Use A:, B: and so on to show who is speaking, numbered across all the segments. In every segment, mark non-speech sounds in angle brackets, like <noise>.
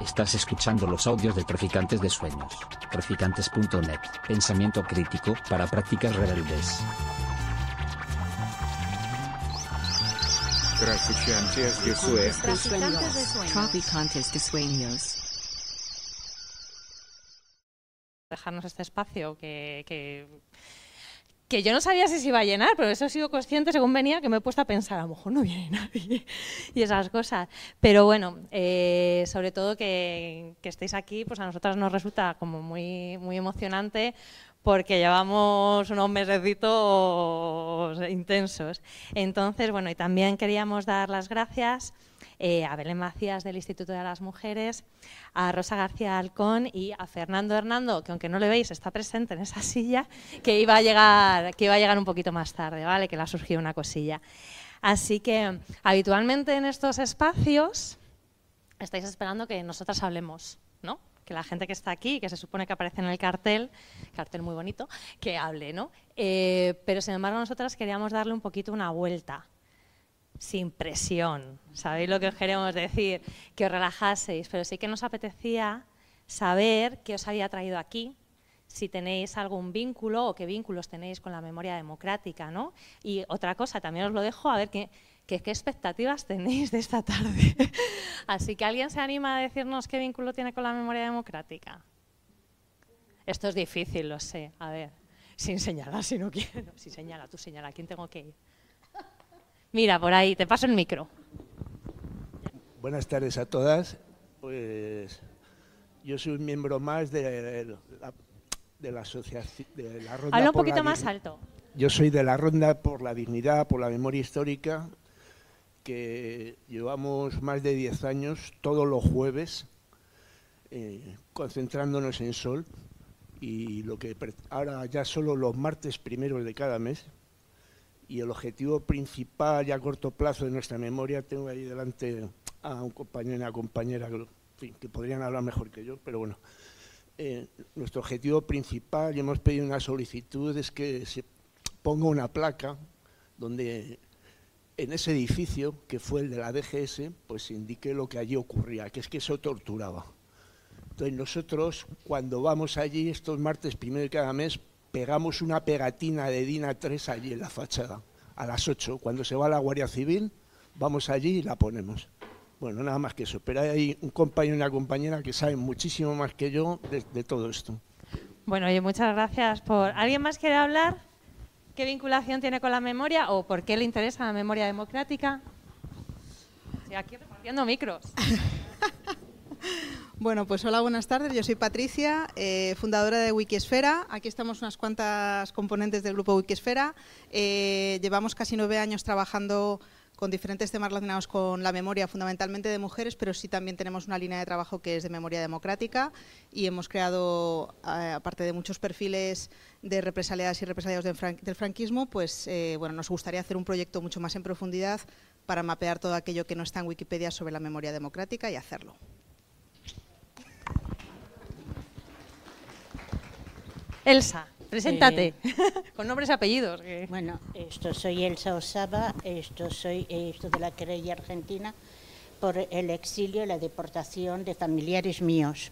A: Estás escuchando los audios de Traficantes de Sueños. Traficantes.net. Pensamiento crítico para prácticas rebeldes.
B: Traficantes de Sueños.
C: Traficantes de sueños.
D: Traficantes de sueños.
E: dejarnos este espacio que, que, que yo no sabía si se iba a llenar, pero eso he consciente según venía que me he puesto a pensar, a lo mejor no viene nadie <laughs> y esas cosas. Pero bueno, eh, sobre todo que, que estéis aquí, pues a nosotras nos resulta como muy, muy emocionante porque llevamos unos mesecitos intensos. Entonces, bueno, y también queríamos dar las gracias eh, a Belén Macías del Instituto de las Mujeres, a Rosa García Alcón y a Fernando Hernando, que aunque no le veis está presente en esa <laughs> silla, que iba a llegar, que iba a llegar un poquito más tarde, ¿vale? Que le ha surgido una cosilla. Así que habitualmente en estos espacios estáis esperando que nosotras hablemos, ¿no? Que la gente que está aquí, que se supone que aparece en el cartel, cartel muy bonito, que hable, ¿no? Eh, pero sin embargo nosotras queríamos darle un poquito una vuelta, sin presión. ¿Sabéis lo que os queremos decir? Que os relajaseis, pero sí que nos apetecía saber qué os había traído aquí, si tenéis algún vínculo o qué vínculos tenéis con la memoria democrática, ¿no? Y otra cosa, también os lo dejo, a ver qué, qué, expectativas tenéis de esta tarde. <laughs> Así que alguien se anima a decirnos qué vínculo tiene con la memoria democrática. Esto es difícil, lo sé. A ver, sin señalar si no quiero. <laughs> Si señala, tú señala, ¿a quién tengo que ir? Mira, por ahí, te paso el micro.
F: Buenas tardes a todas. Pues yo soy un miembro más de la, de la asociación de la ronda
E: Habla un poquito más alto.
F: Yo soy de la ronda por la dignidad, por la memoria histórica, que llevamos más de 10 años todos los jueves eh, concentrándonos en Sol y lo que ahora ya solo los martes primeros de cada mes y el objetivo principal y a corto plazo de nuestra memoria, tengo ahí delante a un compañero y una compañera que, podrían hablar mejor que yo, pero bueno, eh, nuestro objetivo principal, y hemos pedido una solicitud, es que se ponga una placa donde en ese edificio, que fue el de la DGS, pues se indique lo que allí ocurría, que es que eso torturaba. Entonces nosotros, cuando vamos allí, estos martes primero de cada mes, pegamos una pegatina de DINA 3 allí en la fachada, a las 8. Cuando se va la Guardia Civil, vamos allí y la ponemos. Bueno, nada más que eso. Pero hay un compañero y una compañera que saben muchísimo más que yo de, de todo esto.
E: Bueno, oye, muchas gracias por... ¿Alguien más quiere hablar? ¿Qué vinculación tiene con la memoria o por qué le interesa la memoria democrática? Sí, aquí repartiendo micros. <laughs>
G: Bueno, pues hola, buenas tardes. Yo soy Patricia, eh, fundadora de Wikisfera. Aquí estamos unas cuantas componentes del grupo Wikisfera. Eh, llevamos casi nueve años trabajando con diferentes temas relacionados con la memoria, fundamentalmente de mujeres, pero sí también tenemos una línea de trabajo que es de memoria democrática y hemos creado, eh, aparte de muchos perfiles de represaliadas y represaliados del, fran- del franquismo, pues eh, bueno, nos gustaría hacer un proyecto mucho más en profundidad para mapear todo aquello que no está en Wikipedia sobre la memoria democrática y hacerlo.
E: Elsa, preséntate.
H: Eh, <laughs>
E: Con nombres y apellidos. que-
H: Bueno, esto soy Elsa Osaba, esto soy esto de la querella argentina por el exilio y la deportación de familiares míos.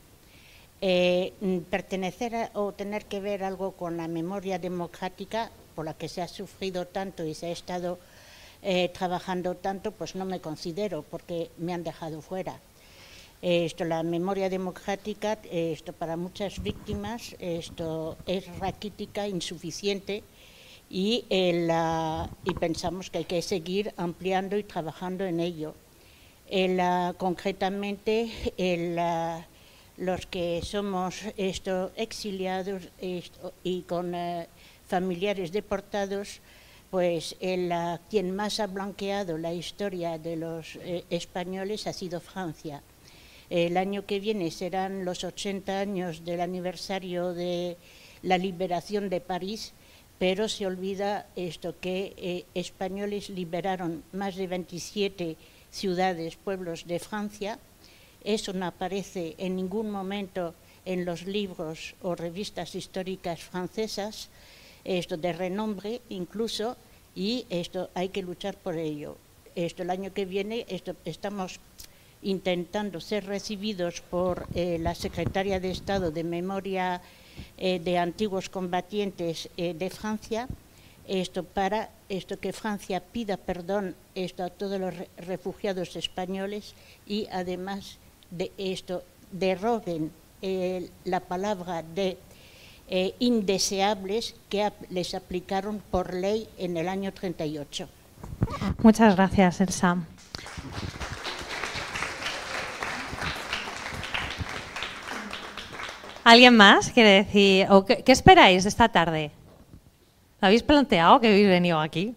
H: Eh, pertenecer a- o tener que ver algo con la memoria democrática por la que se ha sufrido tanto y se ha estado eh, trabajando tanto, pues no me considero porque me han dejado fuera. Eh, Esto, la memoria democrática, eh, esto para muchas víctimas, esto es raquítica, insuficiente y, eh, la- y pensamos que hay que seguir ampliando y trabajando en ello. Eh, la- concretamente, el, la- los que somos esto, exiliados y con eh, familiares deportados, pues el, quien más ha blanqueado la historia de los eh, españoles ha sido Francia. El año que viene serán los 80 años del aniversario de la liberación de París, pero se olvida esto que eh, españoles liberaron más de 27 ciudades, pueblos de Francia. Eso no aparece en ningún momento en los libros o revistas históricas francesas, esto de renombre incluso, y esto hay que luchar por ello. Esto el año que viene esto, estamos intentando ser recibidos por eh, la Secretaria de Estado de Memoria eh, de Antiguos Combatientes eh, de Francia, esto para esto que Francia pida perdón esto a todos los refugiados españoles y además de esto derroben la palabra de indeseables que les aplicaron por ley en el año 38.
E: Muchas gracias, Elsa. ¿Alguien más quiere decir, o qué, esperáis esta tarde? ¿Lo habéis planteado que habéis venido aquí?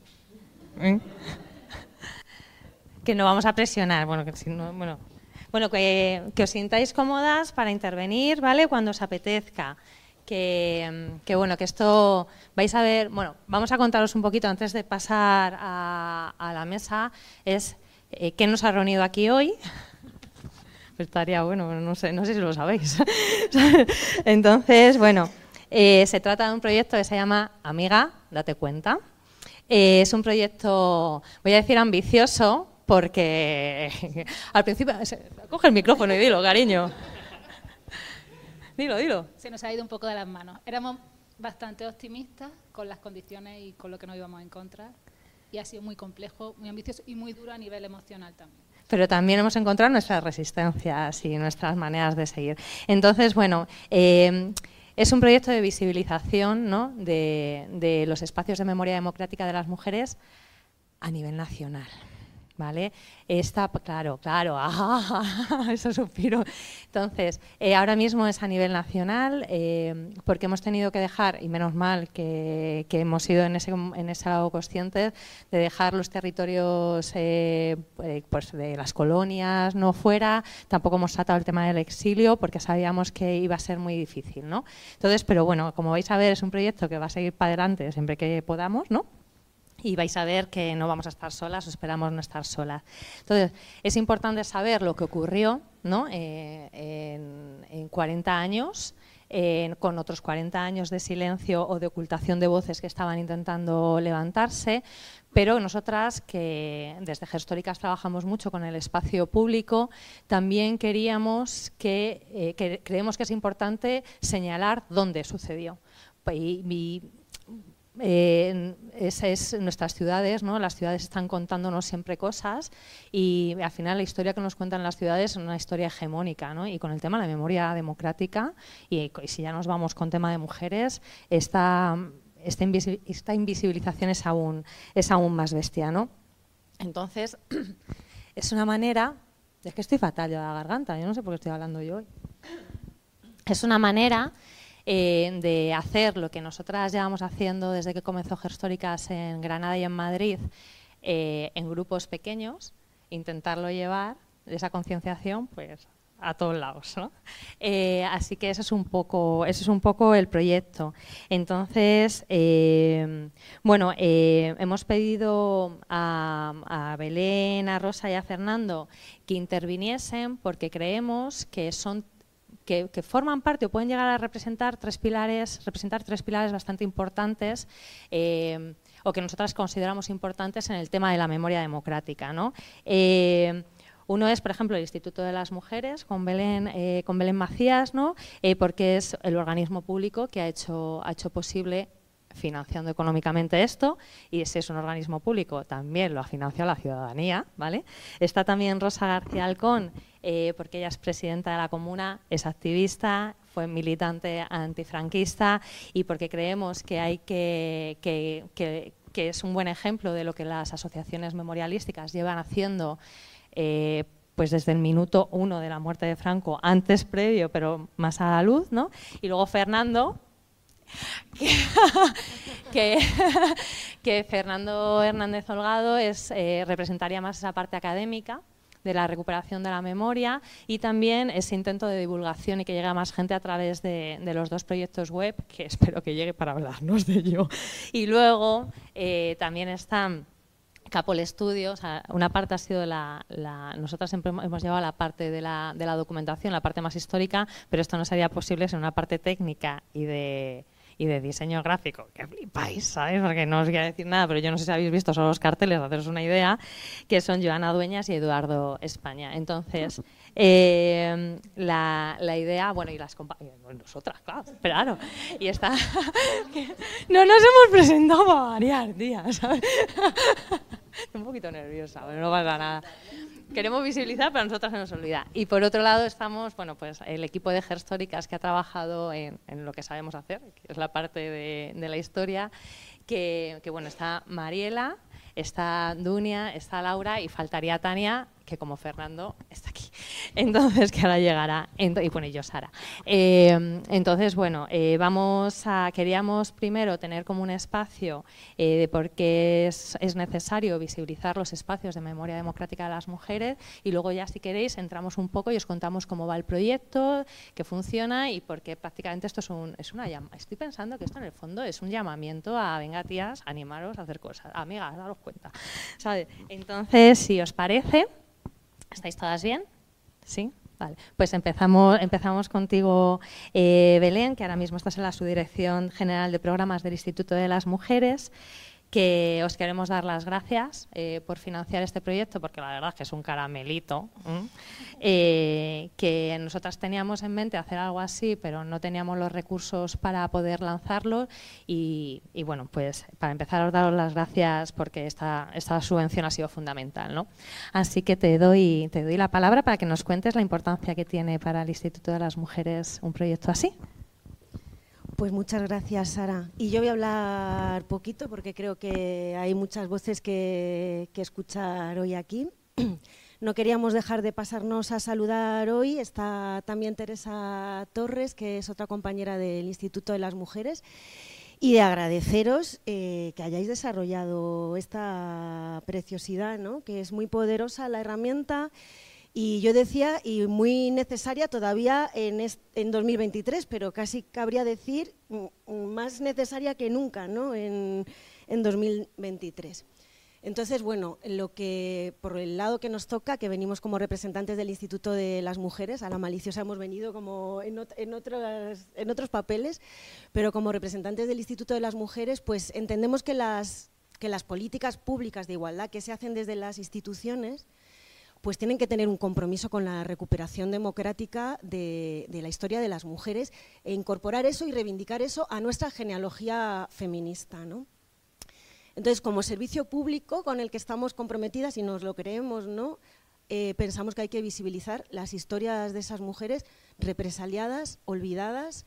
E: ¿Eh? Que no vamos a presionar, bueno, que si no, bueno, bueno que, os sintáis cómodas para intervenir, ¿vale? Cuando os apetezca. Que, bueno, que esto vais a ver, bueno, vamos a contaros un poquito antes de pasar a, la mesa, es eh, qué nos ha reunido aquí hoy, estaría bueno, no sé, no sé si lo sabéis. <laughs> Entonces, bueno, eh, se trata de un proyecto que se llama Amiga, date cuenta. Eh, es un proyecto, voy a decir ambicioso, porque <laughs> al principio... Coge el micrófono y dilo, cariño. Dilo, dilo.
C: Se nos ha ido un poco de las manos. Éramos bastante optimistas con las condiciones y con lo que nos íbamos a encontrar. Y ha sido muy complejo, muy ambicioso y muy duro a nivel emocional también
E: pero también hemos encontrado nuestras resistencias y nuestras maneras de seguir. Entonces, bueno, eh, es un proyecto de visibilización ¿no? de los espacios de memoria democrática de las mujeres a nivel nacional. ¿Vale? Está, claro, claro, <laughs> ah, eso suspiro. Entonces, eh, ahora mismo es a nivel nacional, eh, porque hemos tenido que dejar, y menos mal que, hemos sido en ese, en ese lado conscientes, de dejar los territorios eh, pues de las colonias no fuera, tampoco hemos tratado el tema del exilio, porque sabíamos que iba a ser muy difícil, ¿no? Entonces, pero bueno, como vais a ver, es un proyecto que va a seguir para adelante siempre que podamos, ¿no? Y vais a ver que no vamos a estar solas o esperamos no estar solas. Entonces, es importante saber lo que ocurrió ¿no? Eh, en, 40 años, con otros 40 años de silencio o de ocultación de voces que estaban intentando levantarse, pero nosotras que desde Gestóricas trabajamos mucho con el espacio público, también queríamos que, eh, creemos que es importante señalar dónde sucedió. Eh, esas es nuestras ciudades, ¿no? las ciudades están contándonos siempre cosas y al final la historia que nos cuentan las ciudades es una historia hegemónica ¿no? y con el tema de la memoria democrática y, si ya nos vamos con tema de mujeres, esta, esta, invisibilización es aún, es aún más bestia. ¿no? Entonces, <clears throat> es una manera, es que estoy fatal yo de la garganta, yo no sé por qué estoy hablando yo hoy, es una manera eh, de hacer lo que nosotras llevamos haciendo desde que comenzó Gerstóricas en Granada y en Madrid, eh, en grupos pequeños, intentarlo llevar, esa concienciación, pues a todos lados. Eh, así que eso es un poco, eso es un poco el proyecto. Entonces, bueno, hemos pedido a, a, Belén, a Rosa y a Fernando que interviniesen porque creemos que son que, forman parte o pueden llegar a representar tres pilares, representar tres pilares bastante importantes eh, o que nosotras consideramos importantes en el tema de la memoria democrática. ¿no? Eh, uno es, por ejemplo, el Instituto de las Mujeres con Belén, eh, con Belén Macías, ¿no? porque es el organismo público que ha hecho, ha hecho posible financiando económicamente esto y si es un organismo público también lo ha financiado la ciudadanía, ¿vale? Está también Rosa García Alcón, eh, porque ella es presidenta de la comuna, es activista, fue militante antifranquista y porque creemos que hay que, que, es un buen ejemplo de lo que las asociaciones memorialísticas llevan haciendo eh, pues desde el minuto uno de la muerte de Franco, antes previo, pero más a la luz, ¿no? Y luego Fernando, <laughs> que, Fernando Hernández Holgado es, eh, representaría más esa parte académica de la recuperación de la memoria y también ese intento de divulgación y que llegue a más gente a través de, los dos proyectos web, que <laughs> espero que llegue para hablarnos de ello. Y luego eh, también están Capol Studios, una parte ha sido la, la, nosotros siempre hemos llevado la parte de la, de la documentación, la parte más histórica, pero esto no sería posible sin una parte técnica y de, y de diseño gráfico, que flipáis, ¿sabes? Porque no os voy a decir nada, pero yo no sé si habéis visto solo los carteles, haceros una idea, que son Joana Dueñas y Eduardo España. Entonces, <laughs> eh, la, la idea, bueno, y las compañeras, nosotras, claro, <laughs> claro, y está, <laughs> no nos hemos presentado para variar, tía, <laughs> ¿sabes? Un poquito nerviosa, pero no pasa nada. Queremos visibilizar, pero a nosotras se nos olvida. Y por otro lado estamos, bueno, pues el equipo de Gerstóricas que ha trabajado en, en, lo que sabemos hacer, que es la parte de, de la historia, que, que, bueno, está Mariela, está Dunia, está Laura y faltaría Tania, que como Fernando está aquí. <laughs> Entonces, que ahora llegará. y bueno, yo Sara. Eh, entonces, bueno, eh, vamos a, queríamos primero tener como un espacio eh, de por qué es, es, necesario visibilizar los espacios de memoria democrática de las mujeres y luego ya, si queréis, entramos un poco y os contamos cómo va el proyecto, qué funciona y por qué prácticamente esto es, un, es una llama. Estoy pensando que esto en el fondo es un llamamiento a, venga tías, animaros a hacer cosas. Amigas, daros cuenta. Entonces, si os parece... ¿Estáis todas bien? ¿Sí? Vale. Pues empezamos, empezamos contigo, eh, Belén, que ahora mismo estás en la Subdirección General de Programas del Instituto de las Mujeres que os queremos dar las gracias eh, por financiar este proyecto, porque la verdad es que es un caramelito, eh, que nosotras teníamos en mente hacer algo así, pero no teníamos los recursos para poder lanzarlo y, y bueno, pues para empezar os daros las gracias porque esta, esta subvención ha sido fundamental. ¿no? Así que te doy, te doy la palabra para que nos cuentes la importancia que tiene para el Instituto de las Mujeres un proyecto así.
I: Pues muchas gracias, Sara. Y yo voy a hablar poquito porque creo que hay muchas voces que, escuchar hoy aquí. <clears throat> No queríamos dejar de pasarnos a saludar hoy. Está también Teresa Torres, que es otra compañera del Instituto de las Mujeres. Y de agradeceros eh, que hayáis desarrollado esta preciosidad, ¿no? que es muy poderosa la herramienta y yo decía, y muy necesaria todavía en, en 2023, pero casi cabría decir más necesaria que nunca ¿no? en, en 2023. Entonces, bueno, lo que por el lado que nos toca, que venimos como representantes del Instituto de las Mujeres, a la maliciosa hemos venido como en, otros, en otros papeles, pero como representantes del Instituto de las Mujeres, pues entendemos que las, que las políticas públicas de igualdad que se hacen desde las instituciones, pues tienen que tener un compromiso con la recuperación democrática de, la historia de las mujeres e incorporar eso y reivindicar eso a nuestra genealogía feminista. ¿no? Entonces, como servicio público con el que estamos comprometidas y nos lo creemos, ¿no? Eh, pensamos que hay que visibilizar las historias de esas mujeres represaliadas, olvidadas,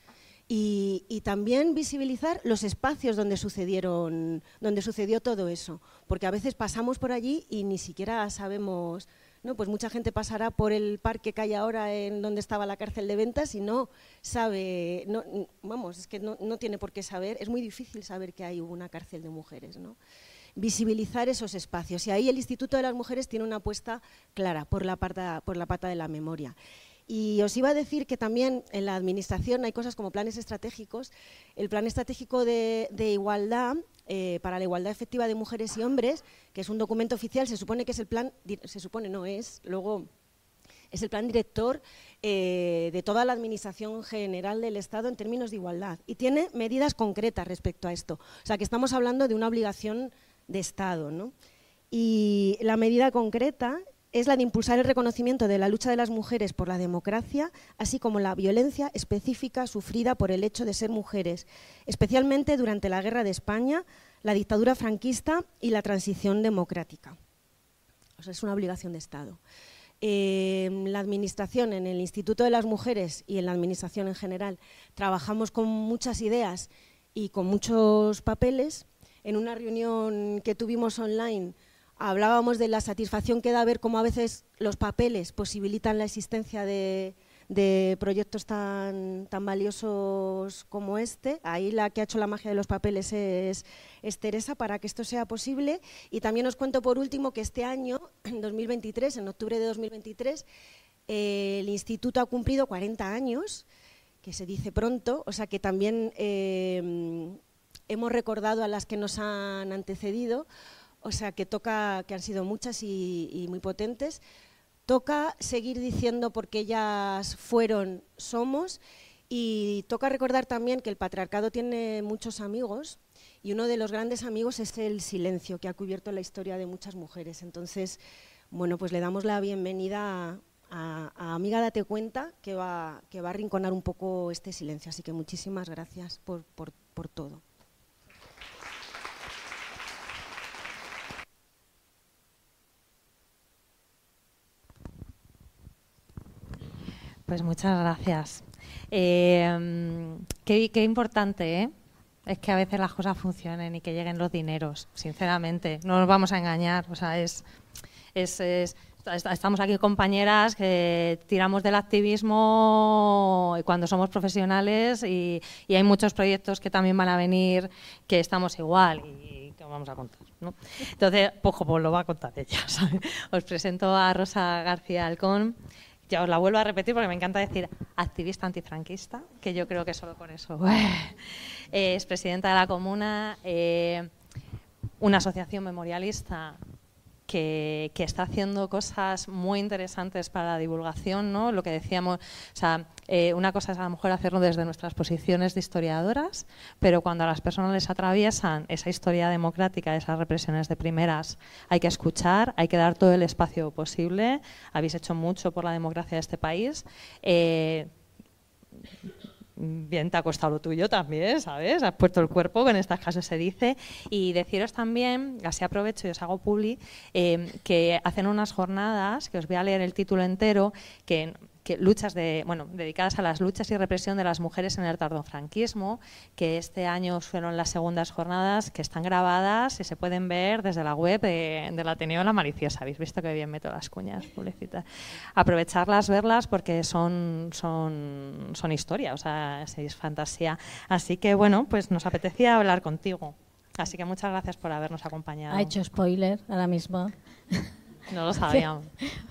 I: y, y, también visibilizar los espacios donde sucedieron, donde sucedió todo eso, porque a veces pasamos por allí y ni siquiera sabemos ¿no? Pues mucha gente pasará por el parque que hay ahora en donde estaba la cárcel de ventas y no sabe, no, vamos, es que no, tiene por qué saber, es muy difícil saber que hay una cárcel de mujeres, ¿no? Visibilizar esos espacios y ahí el Instituto de las Mujeres tiene una apuesta clara por la, pata, por la pata de la memoria. Y os iba a decir que también en la administración hay cosas como planes estratégicos. El plan estratégico de, igualdad eh, para la igualdad efectiva de mujeres y hombres, que es un documento oficial, se supone que es el plan, se supone no es, luego es el plan director eh, de toda la Administración General del Estado en términos de igualdad y tiene medidas concretas respecto a esto. O sea, que estamos hablando de una obligación de Estado. ¿no? Y la medida concreta es la de impulsar el reconocimiento de la lucha de las mujeres por la democracia, así como la violencia específica sufrida por el hecho de ser mujeres, especialmente durante la Guerra de España, la dictadura franquista y la transición democrática. Es una obligación de Estado. Eh, la Administración, en el Instituto de las Mujeres y en la Administración en general, trabajamos con muchas ideas y con muchos papeles. En una reunión que tuvimos online hablábamos de la satisfacción que da ver cómo a veces los papeles posibilitan la existencia de, proyectos tan, tan valiosos como este. Ahí la que ha hecho la magia de los papeles es, es, Teresa para que esto sea posible. Y también os cuento por último que este año, <clears throat> en 2023, en octubre de 2023, eh, el Instituto ha cumplido 40 años, que se dice pronto, o sea que también eh, hemos recordado a las que nos han antecedido, o sea que toca, que han sido muchas y, muy potentes, toca seguir diciendo porque ellas fueron, somos Y toca recordar también que el patriarcado tiene muchos amigos y uno de los grandes amigos es el silencio, que ha cubierto la historia de muchas mujeres. Entonces, bueno, pues le damos la bienvenida a, a Amiga Date Cuenta, que va, que va a arrinconar un poco este silencio. Así que muchísimas gracias por, por todo.
E: Pues muchas gracias. Eh, qué, importante, ¿eh? es que a veces las cosas funcionen y que lleguen los dineros, sinceramente. No nos vamos a engañar. O sea, es, es, es- est- estamos aquí compañeras que tiramos del activismo cuando somos profesionales y, hay muchos proyectos que también van a venir que estamos igual y que os vamos a contar. ¿no? Entonces, pues como lo va a contar ella. <laughs> ¿sabe? Os presento a Rosa García Alcón. Ya os la vuelvo a repetir porque me encanta decir activista antifranquista, que yo creo que solo con eso <laughs> eh, es presidenta de la comuna, eh, una asociación memorialista que, que está haciendo cosas muy interesantes para la divulgación, ¿no? Lo que decíamos, o sea, eh, una cosa es a lo mejor hacerlo desde nuestras posiciones de historiadoras, pero cuando a las personas les atraviesan esa historia democrática, esas represiones de primeras, hay que escuchar, hay que dar todo el espacio posible. Habéis hecho mucho por la democracia de este país. Eh, bien te ha costado lo tuyo también, ¿sabes? Has puesto el cuerpo, que en estas casos se dice. Y deciros también, así aprovecho y os hago publi, eh, que hacen unas jornadas, que os voy a leer el título entero, que que luchas de, bueno, dedicadas a las luchas y represión de las mujeres en el tardofranquismo, que este año fueron las segundas jornadas, que están grabadas y se pueden ver desde la web de, del Ateneo La Maliciosa. Habéis visto que bien meto las cuñas publicitas. Aprovecharlas, verlas, porque son, son, son historia, o sea, es fantasía. Así que, bueno, pues nos apetecía hablar contigo. Así que muchas gracias por habernos acompañado.
J: Ha hecho spoiler ahora mismo. <laughs>
E: No lo <laughs> sabíamos.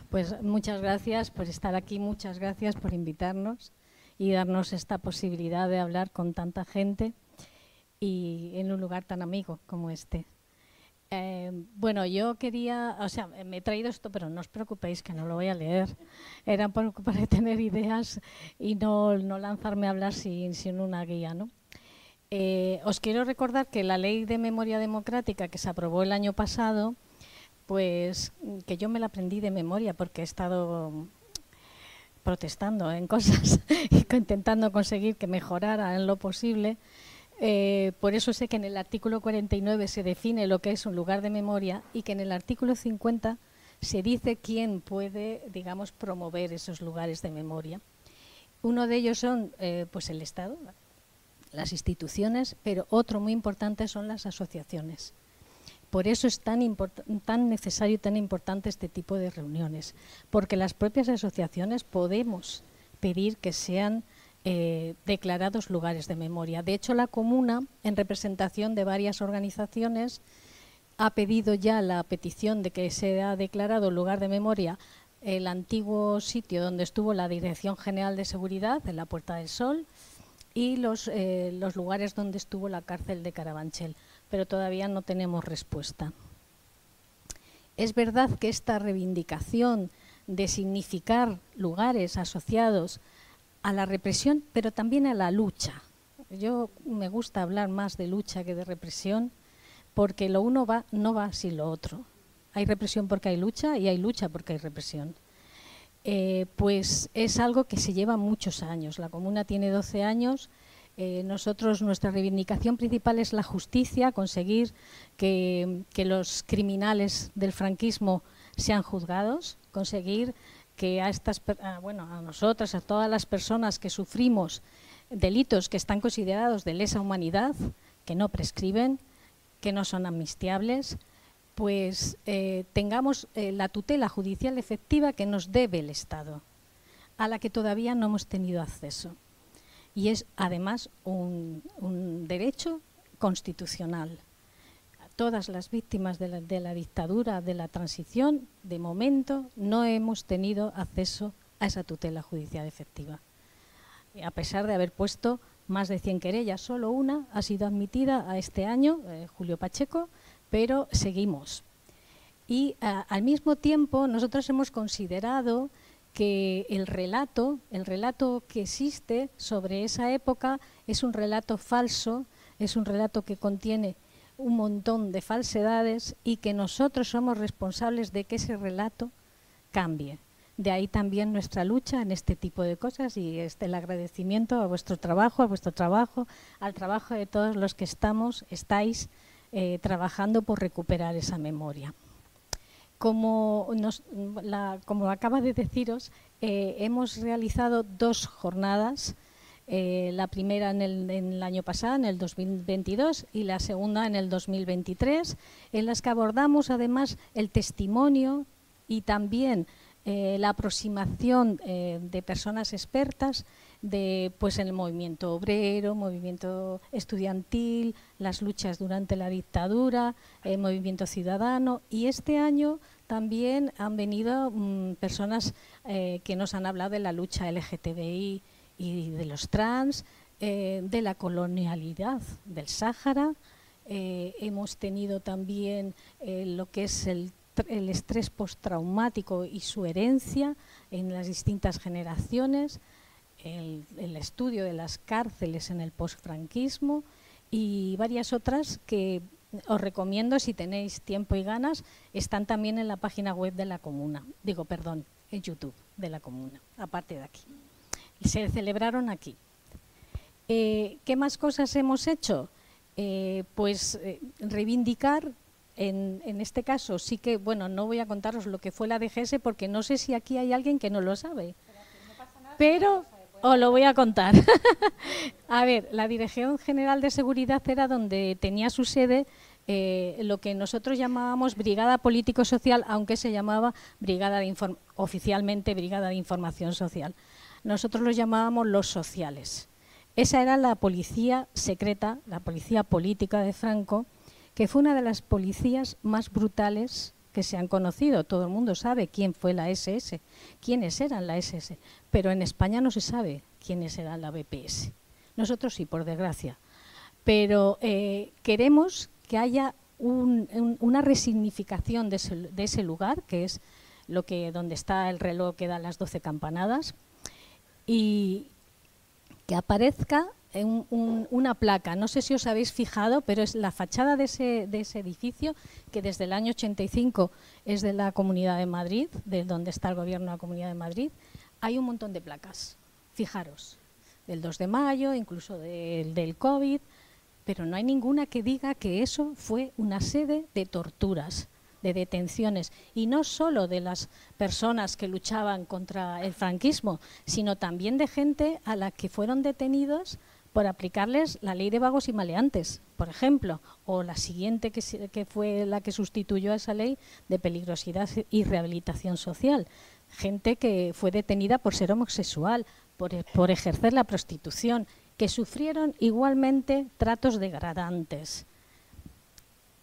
J: Pues muchas gracias por estar aquí, muchas gracias por invitarnos y darnos esta posibilidad de hablar con tanta gente y en un lugar tan amigo como este. Eh, bueno, yo quería, o sea, me he traído esto, pero no os preocupéis que no lo voy a leer. Era por- <laughs> para tener ideas y no, no lanzarme a hablar sin, sin una guía, ¿no? Eh, os quiero recordar que la ley de memoria democrática que se aprobó el año pasado, pues mm, que yo me la aprendí de memoria porque he estado protestando en <laughs> cosas y intentando conseguir que mejorara en lo posible. Eh, por eso sé que en el artículo 49 se define lo que es un lugar de memoria y que en el artículo 50 se dice quién puede, digamos, promover esos lugares de memoria. Uno de ellos son eh, pues el Estado, las instituciones, pero otro muy importante son las asociaciones. Por eso es tan, tan necesario y tan importante este tipo de reuniones, porque las propias asociaciones podemos pedir que sean eh, declarados lugares de memoria. De hecho, la comuna, en representación de varias organizaciones, ha pedido ya la petición de que sea declarado lugar de memoria el antiguo sitio donde estuvo la Dirección General de Seguridad, en la Puerta del Sol, y los, eh, los lugares donde estuvo la cárcel de Carabanchel, pero todavía no tenemos respuesta. Es verdad que esta reivindicación de significar lugares asociados a la represión, pero también a la lucha. Yo me gusta hablar más de lucha que de represión, porque lo uno va, no va sin lo otro. Hay represión porque hay lucha y hay lucha porque hay represión. Eh, pues es algo que se lleva muchos años. La comuna tiene 12 años. Eh, nosotros, nuestra reivindicación principal es la justicia, conseguir que, los criminales del franquismo sean juzgados, conseguir que a estas, a, bueno, a nosotras, a todas las personas que sufrimos delitos que están considerados de lesa humanidad, que no prescriben, que no son amnistiables, pues eh, tengamos eh, la tutela judicial efectiva que nos debe el Estado, a la que todavía no hemos tenido acceso. Y es además un, derecho constitucional. Todas las víctimas de la, dictadura, de la transición, de momento no hemos tenido acceso a esa tutela judicial efectiva. A pesar de haber puesto más de 100 querellas, solo una ha sido admitida a este año, eh, Julio Pacheco, pero seguimos. Y a- al mismo tiempo nosotros hemos considerado que el relato, el relato que existe sobre esa época es un relato falso, es un relato que contiene un montón de falsedades y que nosotros somos responsables de que ese relato cambie. De ahí también nuestra lucha en este tipo de cosas y este el agradecimiento a vuestro trabajo, a vuestro trabajo, al trabajo de todos los que estamos, estáis eh, trabajando por recuperar esa memoria. Como, como acaba de deciros, eh, hemos realizado dos jornadas, eh, la primera en el, año pasado, en el 2022, y la segunda en el 2023, en las que abordamos además el testimonio y también eh, la aproximación de personas expertas de, pues, en el movimiento obrero, movimiento estudiantil, las luchas durante la dictadura, el movimiento ciudadano. Y este año también han venido mm, personas eh, que nos han hablado de la lucha LGTBI y de los trans, de la colonialidad del Sáhara. hemos tenido también lo que es el el estrés postraumático y su herencia en las distintas generaciones, el, estudio de las cárceles en el postfranquismo y varias otras que os recomiendo si tenéis tiempo y ganas, están también en la página web de la comuna, digo, perdón, en YouTube de la comuna, aparte de aquí. Se celebraron aquí. Eh, ¿Qué más cosas hemos hecho? Eh, pues eh, reivindicar en, este caso sí que, bueno, no voy a contaros lo que fue la DGS porque no sé si aquí hay alguien que no lo sabe. Pero os lo voy a contar. <laughs> a ver, la Dirección General de Seguridad era donde tenía su sede eh, lo que nosotros llamábamos Brigada Político-Social, aunque se llamaba Brigada de oficialmente Brigada de Información Social. Nosotros los llamábamos los sociales. Esa era la policía secreta, la policía política de Franco, que fue una de las policías más brutales que se han conocido. Todo el mundo sabe quién fue la SS, quiénes eran la SS, pero en España no se sabe quiénes eran la BPS. Nosotros sí, por desgracia. Pero eh, queremos que haya una resignificación de ese, lugar, que es lo que donde está el reloj que da las 12 campanadas, y que aparezca una placa, no sé si os habéis fijado, pero es la fachada de ese, de ese edificio, que desde el año 85 es de la Comunidad de Madrid, de donde está el gobierno de la Comunidad de Madrid, hay un montón de placas, fijaros, del 2 de mayo, incluso del COVID, pero no hay ninguna que diga que eso fue una sede de torturas, de detenciones, y no solo de las personas que luchaban contra el franquismo, sino también de gente a la que fueron detenidos por aplicarles la ley de vagos y maleantes, por ejemplo, o la siguiente que, fue la que sustituyó a esa ley de peligrosidad y rehabilitación social. Gente que fue detenida por ser homosexual, por, por ejercer la prostitución, que sufrieron igualmente tratos degradantes.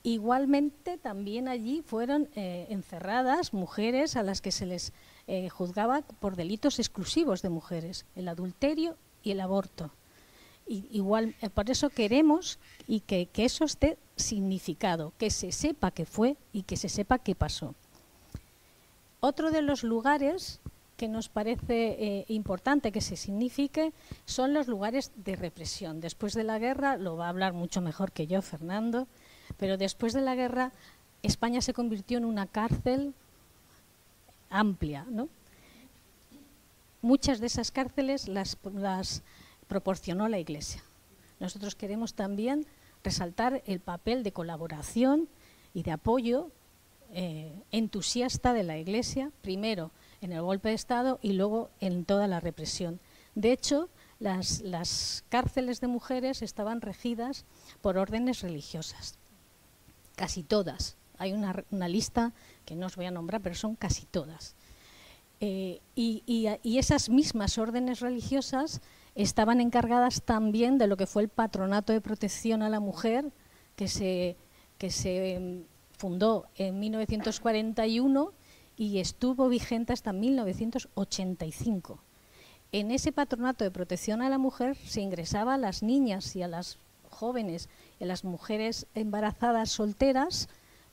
J: Igualmente también allí fueron eh, encerradas mujeres a las que se les eh, juzgaba por delitos exclusivos de mujeres, el adulterio y el aborto igual, eh, por eso queremos y que, eso esté significado, que se sepa qué fue y que se sepa qué pasó. Otro de los lugares que nos parece eh, importante que se signifique son los lugares de represión. Después de la guerra, lo va a hablar mucho mejor que yo, Fernando, pero después de la guerra España se convirtió en una cárcel amplia. ¿no? Muchas de esas cárceles las, proporcionó la Iglesia. Nosotros queremos también resaltar el papel de colaboración y de apoyo eh, entusiasta de la Iglesia, primero en el golpe de Estado y luego en toda la represión. De hecho, las, cárceles de mujeres estaban regidas por órdenes religiosas, casi todas. Hay una, lista que no os voy a nombrar, pero son casi todas. Eh, y esas mismas órdenes religiosas estaban encargadas también de lo que fue el Patronato de Protección a la Mujer, que se, que se em, fundó en 1941 y estuvo vigente hasta 1985. En ese patronato de protección a la mujer se ingresaba a las niñas y a las jóvenes a las mujeres embarazadas solteras,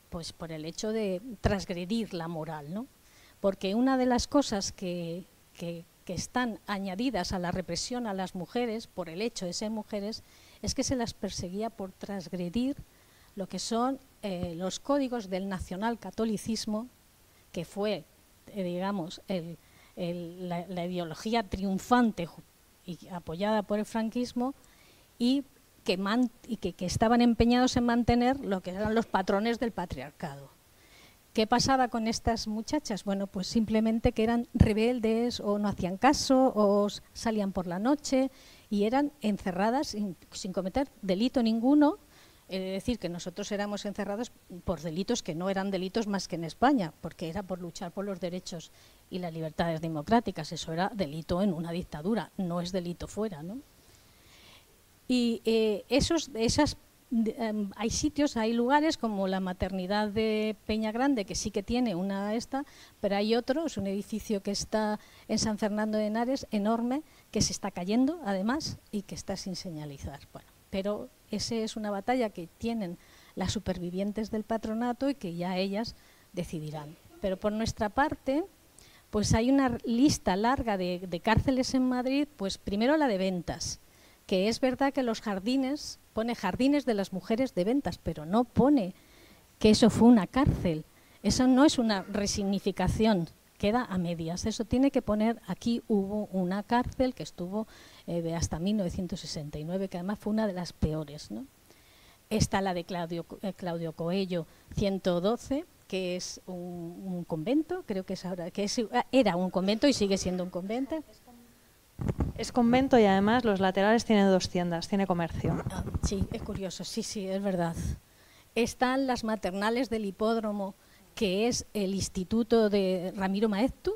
J: pues por el hecho de transgredir la moral, ¿no? porque una de las cosas que, que, que están añadidas a la represión a las mujeres por el hecho de ser mujeres es que se las perseguía por transgredir lo que son eh, los códigos del nacionalcatolicismo, que fue, eh, digamos, el, la, ideología triunfante y apoyada por el franquismo, y, que, estaban empeñados en mantener lo que eran los patrones del patriarcado. ¿Qué pasaba con estas muchachas? Bueno, pues simplemente que eran rebeldes o no hacían caso o salían por la noche y eran encerradas sin cometer delito ninguno es decir que nosotros éramos encerrados por delitos que no eran delitos más que en España, porque era por luchar por los derechos y las libertades democráticas. Eso era delito en una dictadura, no es delito fuera. ¿no? Y eh, esos, esas, eh, hay sitios, hay lugares como la maternidad de Peña Grande, que sí que tiene una esta, pero hay otro, es un edificio que está en San Fernando de Henares, enorme, que se está cayendo además y que está sin señalizar. Bueno, pero esa es una batalla que tienen las supervivientes del patronato y que ya ellas decidirán. Pero por nuestra parte, pues hay una lista larga de, de, cárceles en Madrid, pues primero la de ventas, que es verdad que los jardines, pone jardines de las mujeres de ventas, pero no pone que eso fue una cárcel. Eso no es una resignificación, queda a medias. Eso tiene que poner, aquí hubo una cárcel que estuvo eh, de hasta 1969, que además fue una de las peores. ¿no? Está la de Claudio, eh, Claudio Coello, 112, que es un, un, convento, creo que es ahora, que es, era un convento y sigue siendo un convento.
E: Es convento y además los laterales tienen dos tiendas, tiene comercio.
J: Ah, sí, es curioso, sí, sí, es verdad. Están las maternales del hipódromo, que es el instituto de Ramiro Maeztu,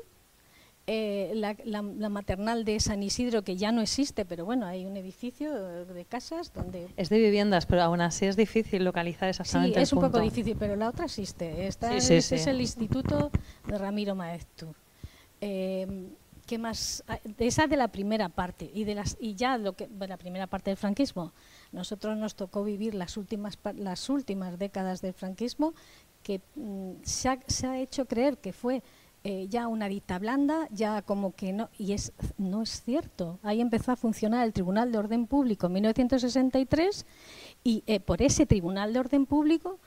J: eh, la, la, la, maternal de San Isidro, que ya no existe, pero bueno, hay un edificio de casas donde...
E: Es de viviendas, pero aún así es difícil localizar exactamente
J: Sí, es
E: el
J: un
E: punto.
J: poco difícil, pero la otra existe. Esta
E: sí, sí,
J: es,
E: sí.
J: es, el instituto de Ramiro Maeztu. Eh, ¿Qué más? Esa de la primera parte y de las y ya lo que de la primera parte del franquismo. Nosotros nos tocó vivir las últimas las últimas décadas del franquismo que mm, se, ha, se ha hecho creer que fue eh, ya una dicta blanda, ya como que no, y es, no es cierto. Ahí empezó a funcionar el Tribunal de Orden Público en 1963 y eh, por ese Tribunal de Orden Público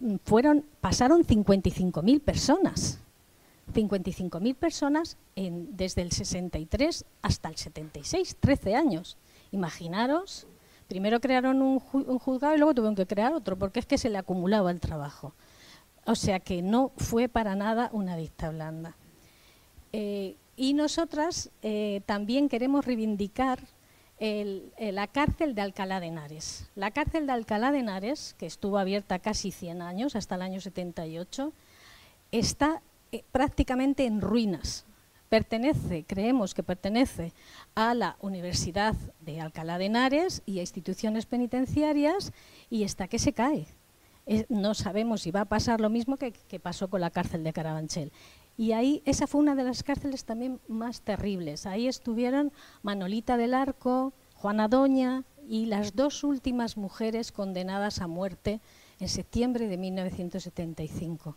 J: mm, fueron, pasaron 55.000 personas. 55.000 personas en, desde el 63 hasta el 76, 13 años. Imaginaros, primero crearon un, ju un juzgado y luego tuvieron que crear otro, porque es que se le acumulaba el trabajo. O sea que no fue para nada una dicta blanda. Eh, y nosotras eh, también queremos reivindicar el, la cárcel de Alcalá de Henares. La cárcel de Alcalá de Henares, que estuvo abierta casi 100 años, hasta el año 78, está eh, prácticamente en ruinas. Pertenece, creemos que pertenece a la Universidad de Alcalá de Henares y a instituciones penitenciarias y está que se cae no sabemos si va a pasar lo mismo que, pasó con la cárcel de Carabanchel. Y ahí, esa fue una de las cárceles también más terribles. Ahí estuvieron Manolita del Arco, Juana Doña y las dos últimas mujeres condenadas a muerte en septiembre de 1975.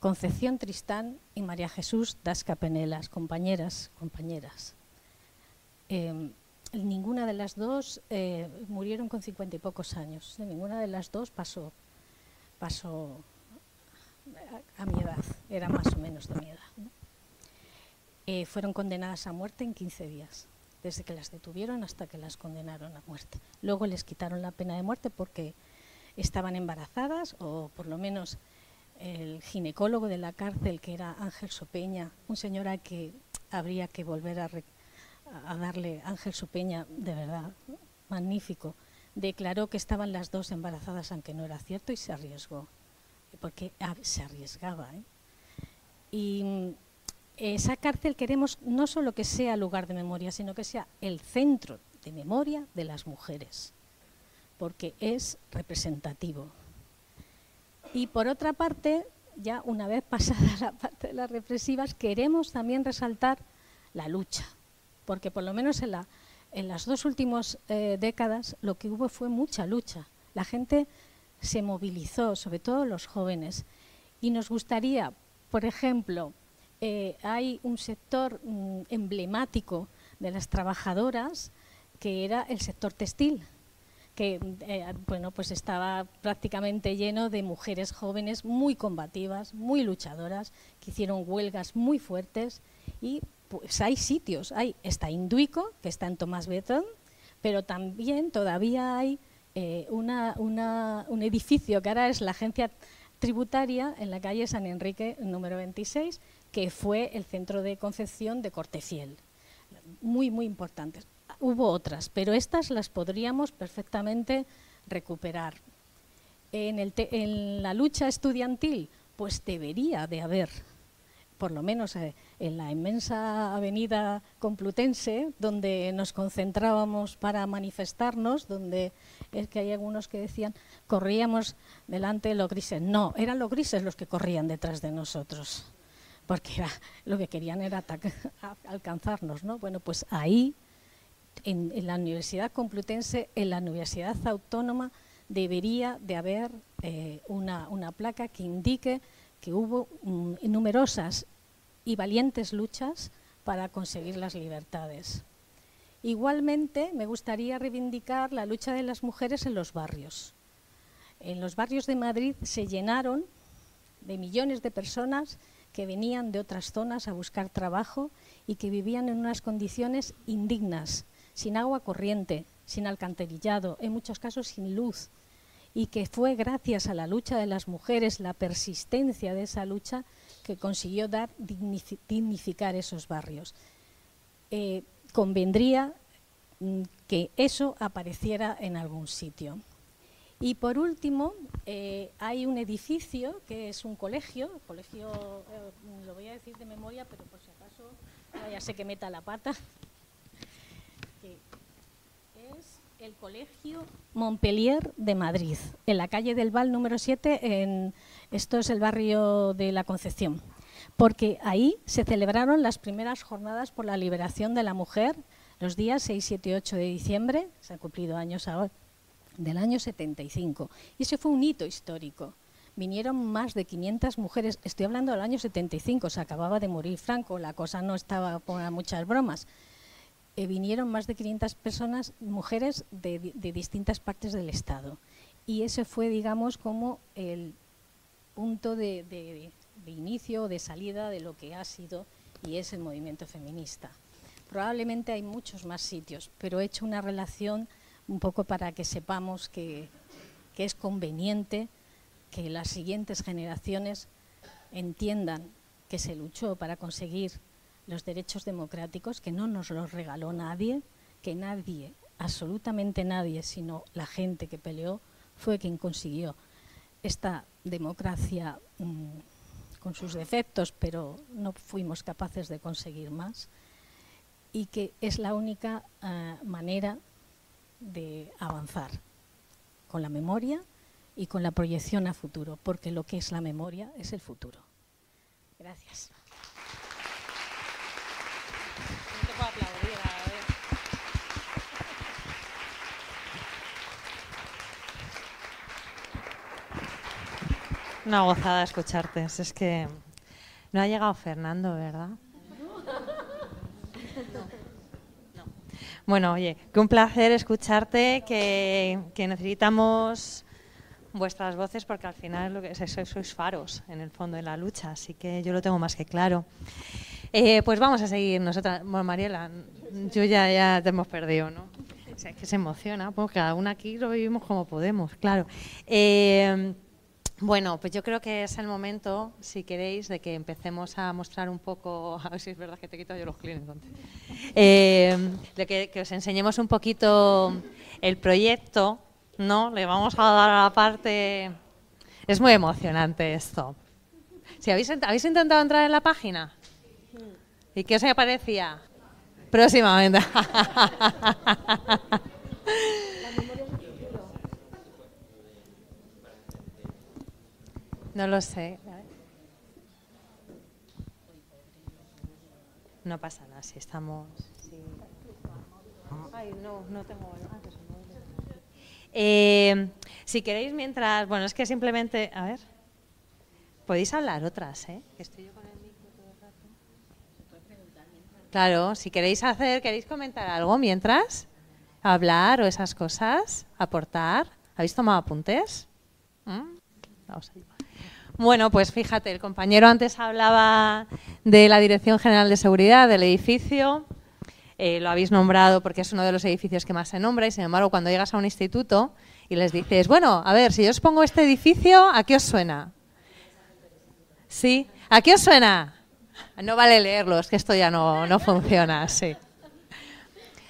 J: Concepción Tristán y María Jesús das Capenelas, compañeras, compañeras. Eh, ninguna de las dos eh, murieron con cincuenta y pocos años. De ninguna de las dos pasó, a, a, mi edad, era más o menos de mi edad. Eh, fueron condenadas a muerte en 15 días, desde que las detuvieron hasta que las condenaron a muerte. Luego les quitaron la pena de muerte porque estaban embarazadas o por lo menos el ginecólogo de la cárcel, que era Ángel Sopeña, un señor al que habría que volver a a darle Ángel Supeña, de verdad, magnífico, declaró que estaban las dos embarazadas, aunque no era cierto, y se arriesgó, porque se arriesgaba. ¿eh? Y esa cárcel queremos no solo que sea lugar de memoria, sino que sea el centro de memoria de las mujeres, porque es representativo. Y por otra parte, ya una vez pasada <laughs> la parte de las represivas, queremos también resaltar la lucha, porque por lo menos en, la, en las dos últimas eh, décadas lo que hubo fue mucha lucha. La gente se movilizó, sobre todo los jóvenes, y nos gustaría por ejemplo, eh, hay un sector mm, emblemático de las trabajadoras que era el sector textil, que eh, bueno, pues estaba prácticamente lleno de mujeres jóvenes muy combativas, muy luchadoras, que hicieron huelgas muy fuertes y pues hay sitios, hay está Induico, que está en Tomás Betón, pero también todavía hay eh, una, un edificio que ahora es la agencia tributaria en la calle San Enrique número 26, que fue el centro de concepción de Cortefiel. Muy, muy importantes. Hubo otras, pero estas las podríamos perfectamente recuperar. En, la lucha estudiantil, pues debería de haber, por lo menos eh, en la inmensa avenida Complutense, donde nos concentrábamos para manifestarnos, donde es que hay algunos que decían, corríamos delante de los grises. No, eran los grises los que corrían detrás de nosotros, porque lo que querían era alcanzarnos. ¿no? Bueno, pues ahí, en, la Universidad Complutense, en la Universidad Autónoma, debería de haber eh, una, placa que indique que hubo mm, numerosas y valientes luchas para conseguir las libertades. Igualmente, me gustaría reivindicar la lucha de las mujeres en los barrios. En los barrios de Madrid se llenaron de millones de personas que venían de otras zonas a buscar trabajo y que vivían en unas condiciones indignas, sin agua corriente, sin alcantarillado, en muchos casos sin luz, y que fue gracias a la lucha de las mujeres, la persistencia de esa lucha, que consiguió dar dignificar esos barrios. Eh, convendría mm, que eso apareciera en algún sitio. Y por último, eh, hay un edificio que es un colegio, colegio, eh, lo voy a decir de memoria, pero por si acaso ya sé que meta la pata, es el Colegio Montpellier de Madrid, en la calle del Val número 7, en, esto es el barrio de la Concepción, porque ahí se celebraron las primeras jornadas por la liberación de la mujer, los días 6, 7 y 8 de diciembre, se han cumplido años ahora, del año 75. Y ese fue un hito histórico. Vinieron más de 500 mujeres, estoy hablando del año 75, se acababa de morir Franco, la cosa no estaba por muchas bromas. Eh, vinieron más de 500 personas, mujeres de, distintas partes del Estado. Y ese fue, digamos, como el punto de, de, de inicio, de salida de lo que ha sido y es el movimiento feminista. Probablemente hay muchos más sitios, pero he hecho una relación un poco para que sepamos que, que es conveniente que las siguientes generaciones entiendan que se luchó para conseguir los derechos democráticos, que no nos los regaló nadie, que nadie, absolutamente nadie, sino la gente que peleó, fue quien consiguió esta democracia mm, con sus defectos, pero no fuimos capaces de conseguir más, y que es la única eh, manera de avanzar con la memoria y con la proyección a futuro, porque lo que es la memoria es el futuro. Gracias.
E: Una gozada escucharte. Es que no ha llegado Fernando, ¿verdad? Bueno, oye, que un placer escucharte, que, necesitamos vuestras voces porque al final lo que sois, sois faros en el fondo de la lucha, así que yo lo tengo más que claro. Eh, pues vamos a seguir nosotras. Bueno, Mariela, yo ya, ya te hemos perdido, ¿no? O sea, es que se emociona, porque cada una aquí lo vivimos como podemos, claro. Eh, bueno, pues yo creo que es el momento, si queréis, de que empecemos a mostrar un poco, <laughs> a ver si es verdad que te quito yo los clines, eh, de que, os enseñemos un poquito el proyecto, ¿no? Le vamos a dar a la parte... Es muy emocionante esto. Si habéis, ¿Habéis intentado entrar en la página? ¿Y qué os parecía? Próximamente. No lo sé. No pasa nada, si estamos... Ay, no, no tengo... Eh, si queréis mientras... Bueno, es que simplemente... A ver... Podéis hablar otras, ¿eh? Estoy yo con el micro todo el rato. Claro, si queréis hacer, queréis comentar algo mientras, hablar o esas cosas, aportar. ¿Habéis tomado apuntes? ¿Mm? Bueno, pues fíjate, el compañero antes hablaba de la Dirección General de Seguridad del edificio. Eh, lo habéis nombrado porque es uno de los edificios que más se nombra y sin embargo cuando llegas a un instituto y les dices, bueno, a ver, si yo os pongo este edificio, ¿a qué os suena? ¿Sí? ¿A qué os suena? No vale leerlos, que esto ya no, no funciona, sí.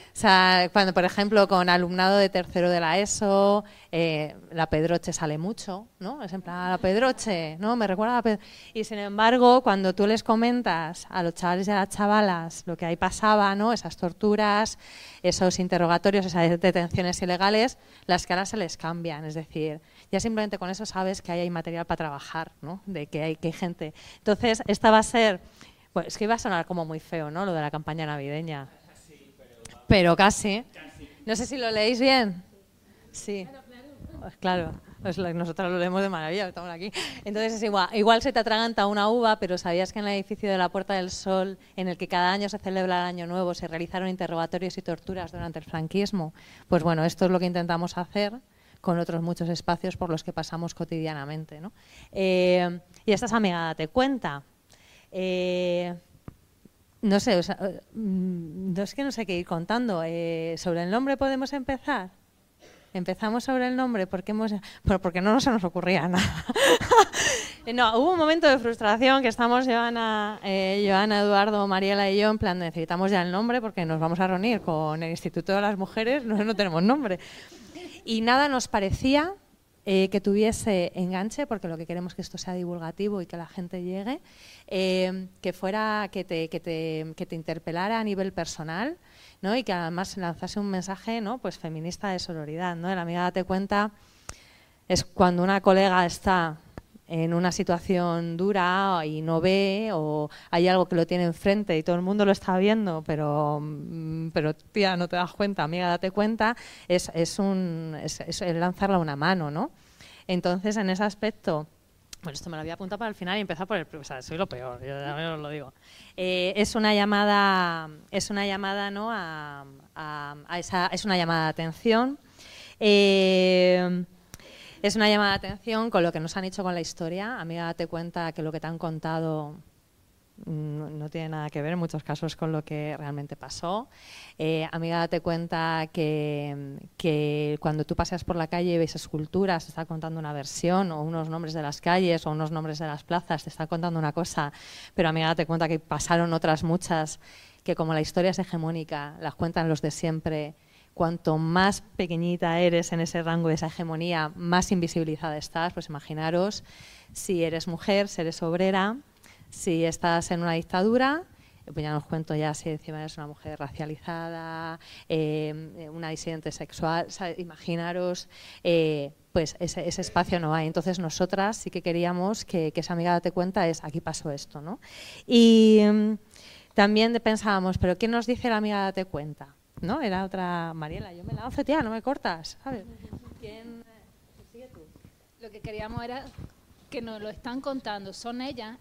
E: O sea, cuando, por ejemplo, con alumnado de tercero de la ESO, eh, la Pedroche sale mucho, ¿no? Es en plan, "Ah, la Pedroche, ¿no? Me recuerda a la. Y sin embargo, cuando tú les comentas a los chavales y a las chavalas lo que ahí pasaba, ¿no? Esas torturas, esos interrogatorios, esas detenciones ilegales, las caras se les cambian. Es decir, ya simplemente con eso sabes que ahí hay material para trabajar, ¿no? De que hay, que hay gente. Entonces, esta va a ser... Pues es que iba a sonar como muy feo, ¿no? Lo de la campaña navideña. Pero casi. No sé si lo leéis bien. Sí. Pues claro, nosotros lo leemos de maravilla, estamos aquí. Entonces es igual, igual se te atraganta una uva, pero ¿sabías que en el edificio de la Puerta del Sol, en el que cada año se celebra el Año Nuevo, se realizaron interrogatorios y torturas durante el franquismo? Pues bueno, esto es lo que intentamos hacer con otros muchos espacios por los que pasamos cotidianamente. ¿no? Eh, y esta es amiga, date cuenta. Eh, no sé, eh, mm, no es que no sé qué ir contando. ¿Sobre el nombre podemos empezar? Empezamos sobre el nombre porque hemos, porque no se nos ocurría nada. <laughs> no, hubo un momento de frustración que estamos Joana, Joana, Eduardo, Mariela y yo en plan necesitamos ya el nombre porque nos vamos a reunir con el Instituto de las Mujeres, no tenemos nombre. Y nada nos parecía eh, que tuviese enganche, porque lo que queremos es que esto sea divulgativo y que la gente llegue, eh, que fuera, que te, que, te, que te interpelara a nivel personal, ¿no? y que además lanzase un mensaje ¿no? pues feminista de sororidad. ¿no? El amiga date cuenta es cuando una colega está en una situación dura y no ve o hay algo que lo tiene enfrente y todo el mundo lo está viendo, pero, mm, pero tía, no te das cuenta, amiga, date cuenta, es, es, un, es, es el lanzarla una mano, ¿no? Entonces, en ese aspecto, bueno, esto me lo había apuntado para el final y empezar por el, o sea, soy lo peor, yo ya os lo digo. Eh, es una llamada, es una llamada, ¿no? A, a- a esa, es una llamada de atención. Eh, es una llamada de atención con lo que nos han hecho con la historia. Amiga, date cuenta que lo que te han contado no, no tiene nada que ver en muchos casos con lo que realmente pasó. Eh, amiga, date cuenta que, que cuando tú paseas por la calle y ves esculturas, te está contando una versión, o unos nombres de las calles, o unos nombres de las plazas, te está contando una cosa, pero amiga, date cuenta que pasaron otras muchas, que como la historia es hegemónica, las cuentan los de siempre, cuanto más pequeñita eres en ese rango de esa hegemonía, más invisibilizada estás. Pues imaginaros si eres mujer, si eres obrera, si estás en una dictadura, eh, pues ya nos cuento ya si encima eres una mujer racializada, eh, una disidente sexual, imaginaros, eh, pues ese, espacio no hay. Entonces nosotras sí que queríamos que, que esa amiga date cuenta es aquí pasó esto, ¿no? Y mm, también pensábamos, pero ¿quién nos dice la amiga date cuenta? ¿No? Era otra Mariela, yo me lanzo, tía, no me cortas, eh.
C: Lo que queríamos era que nos lo están contando. Son ellas,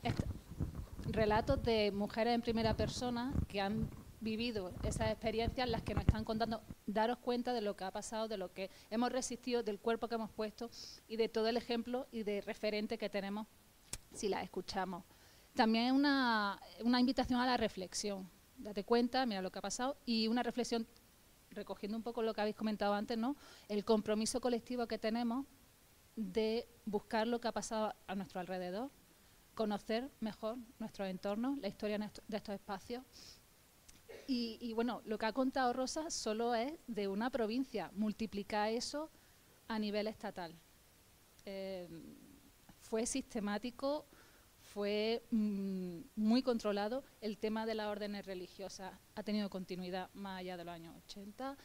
C: relatos de mujeres en primera persona que han vivido esas experiencias, las que nos están contando, daros cuenta de lo que ha pasado, de lo que hemos resistido, del cuerpo que hemos puesto y de todo el ejemplo y de referente que tenemos si las escuchamos. También una, una invitación a la reflexión. Date cuenta, mira lo que ha pasado, y una reflexión, recogiendo un poco lo que habéis comentado antes, ¿no? El compromiso colectivo que tenemos de buscar lo que ha pasado a nuestro alrededor, conocer mejor nuestro entorno, la historia de estos espacios. Y, y, bueno, lo que ha contado Rosa solo es de una provincia, multiplicar eso a nivel estatal. Eh, fue sistemático, fue mm, muy controlado. El tema de las órdenes religiosas ha tenido continuidad más allá de los años 80.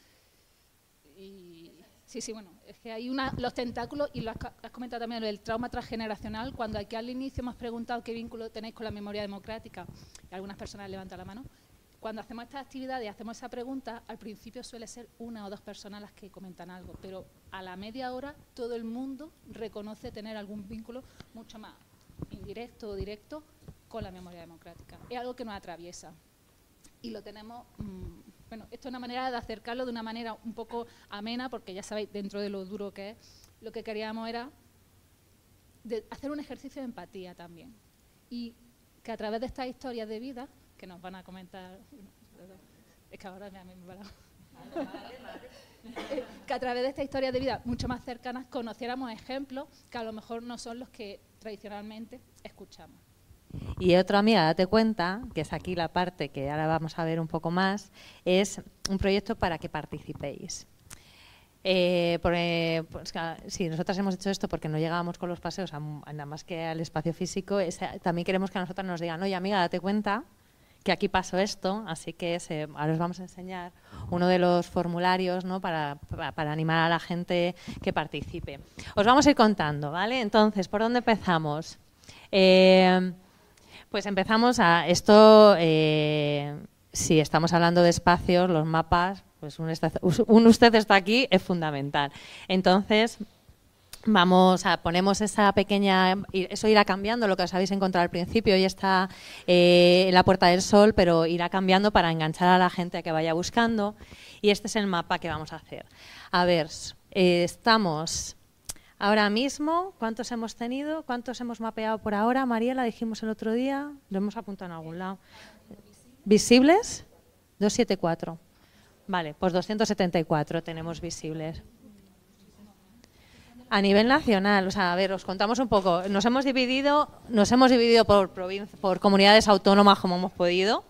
C: Y sí, sí, bueno, es que hay una, los tentáculos, y lo has, has comentado también, el trauma transgeneracional, cuando aquí al inicio hemos preguntado qué vínculo tenéis con la memoria democrática, algunas personas levantan la mano, cuando hacemos estas actividades y hacemos esa pregunta, al principio suele ser una o dos personas las que comentan algo, pero a la media hora todo el mundo reconoce tener algún vínculo mucho más indirecto o directo, con la memoria democrática. Es algo que nos atraviesa. Y lo tenemos, mm, bueno, esto es una manera de acercarlo de una manera un poco amena, porque ya sabéis, dentro de lo duro que es, lo que queríamos era de hacer un ejercicio de empatía también. Y que a través de estas historias de vida, que nos van a comentar, <laughs> es que ahora me, me <laughs> eh, que a través de esta historia de vida mucho más cercanas conociéramos ejemplos que a lo mejor no son los que tradicionalmente escuchamos.
E: Y otra amiga, date cuenta, que es aquí la parte que ahora vamos a ver un poco más, es un proyecto para que participéis. Eh, pues, sí, nosotros hemos hecho esto porque no llegábamos con los paseos nada más que al espacio físico. también queremos que a nosotros nos digan, oye amiga, date cuenta que aquí pasó esto, así que ahora os vamos a enseñar uno de los formularios ¿no? para, para, animar a la gente que participe. Os vamos a ir contando, ¿vale? Entonces, ¿por dónde empezamos? Eh, pues empezamos a esto, eh, si estamos hablando de espacios, los mapas, pues un usted está aquí es fundamental. Entonces, Vamos a ponemos esa pequeña, eso irá cambiando, lo que os habéis encontrado al principio, hoy está eh, en la Puerta del Sol, pero irá cambiando para enganchar a la gente a que vaya buscando. Y este es el mapa que vamos a hacer. A ver, eh, estamos ahora mismo, ¿cuántos hemos tenido? ¿Cuántos hemos mapeado por ahora? Mariela, dijimos el otro día, lo hemos apuntado en algún lado. ¿Visibles? 274. Vale, pues 274 tenemos visibles. A nivel nacional, o sea, a ver, os contamos un poco. Nos hemos dividido, nos hemos dividido por, por comunidades autónomas como hemos podido,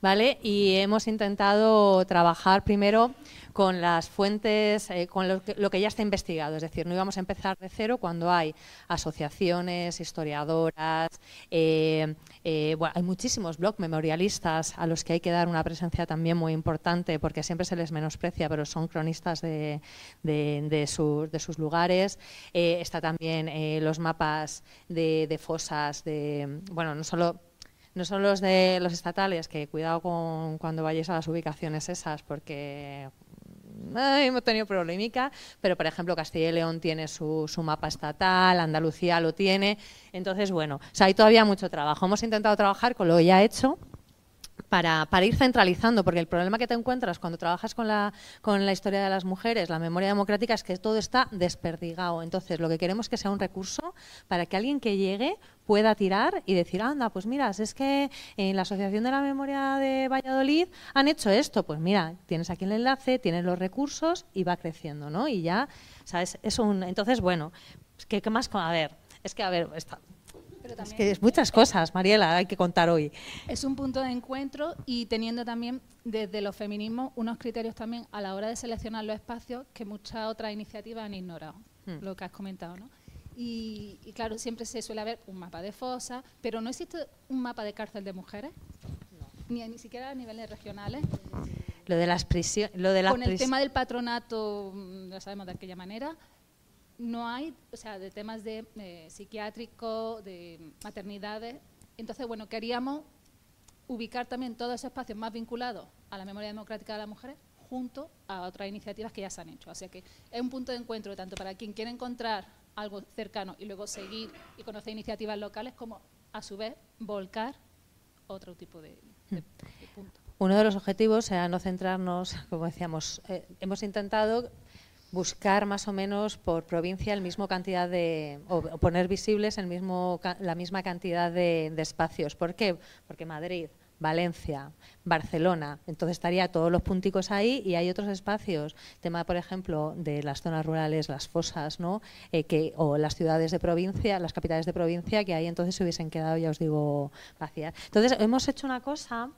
E: ¿vale? Y hemos intentado trabajar primero con las fuentes, eh, con lo que, ya está investigado. Es decir, no íbamos a empezar de cero cuando hay asociaciones, historiadoras, eh, eh, hay muchísimos blog memorialistas a los que hay que dar una presencia también muy importante porque siempre se les menosprecia, pero son cronistas de, de, sus lugares. está también los mapas de, fosas, de, bueno, no solo no son los de los estatales, que cuidado con cuando vayáis a las ubicaciones esas, porque hemos tenido polémica, pero por ejemplo Castilla y León tiene su, su, mapa estatal, Andalucía lo tiene, entonces bueno, o hay todavía mucho trabajo. Hemos intentado trabajar con lo ya hecho, para, para, ir centralizando, porque el problema que te encuentras cuando trabajas con la, con la historia de las mujeres, la memoria democrática, es que todo está desperdigado. Entonces, lo que queremos es que sea un recurso para que alguien que llegue pueda tirar y decir, anda, pues mira, es que en la Asociación de la Memoria de Valladolid han hecho esto. Pues mira, tienes aquí el enlace, tienes los recursos y va creciendo, ¿no? Y ya, ¿sabes? Es un... Entonces, bueno, ¿qué, qué más? A ver, es que, a ver, está, es que es muchas cosas, Mariela, hay que contar hoy.
C: Es un punto de encuentro y teniendo también desde los feminismos unos criterios también a la hora de seleccionar los espacios que muchas otras iniciativas han ignorado, hmm. lo que has comentado, ¿no? Y, claro, siempre se suele haber un mapa de fosa, pero no existe un mapa de cárcel de mujeres, ni, ni siquiera a niveles regionales.
E: Lo de las prisiones.
C: Con el tema del patronato, mm, lo sabemos de aquella manera, no hay, o sea, de temas de eh, psiquiátrico, de maternidades. Entonces, bueno, queríamos ubicar también todos esos espacios más vinculados a la memoria democrática de las mujeres junto a otras iniciativas que ya se han hecho. Así que es un punto de encuentro tanto para quien quiere encontrar algo cercano y luego seguir y conocer iniciativas locales, como a su vez volcar otro tipo de, de,
E: hmm. puntos. Uno de los objetivos era no centrarnos, como decíamos, eh, hemos intentado buscar más o menos por provincia el mismo cantidad de o poner visibles el mismo la misma cantidad de, espacios. ¿Por qué? Porque Madrid, Valencia, Barcelona, entonces estaría todos los punticos ahí y hay otros espacios, tema por ejemplo de las zonas rurales, las fosas, ¿no? Eh, que o las ciudades de provincia, las capitales de provincia que ahí entonces se hubiesen quedado, ya os digo, vacías. Entonces hemos hecho una cosa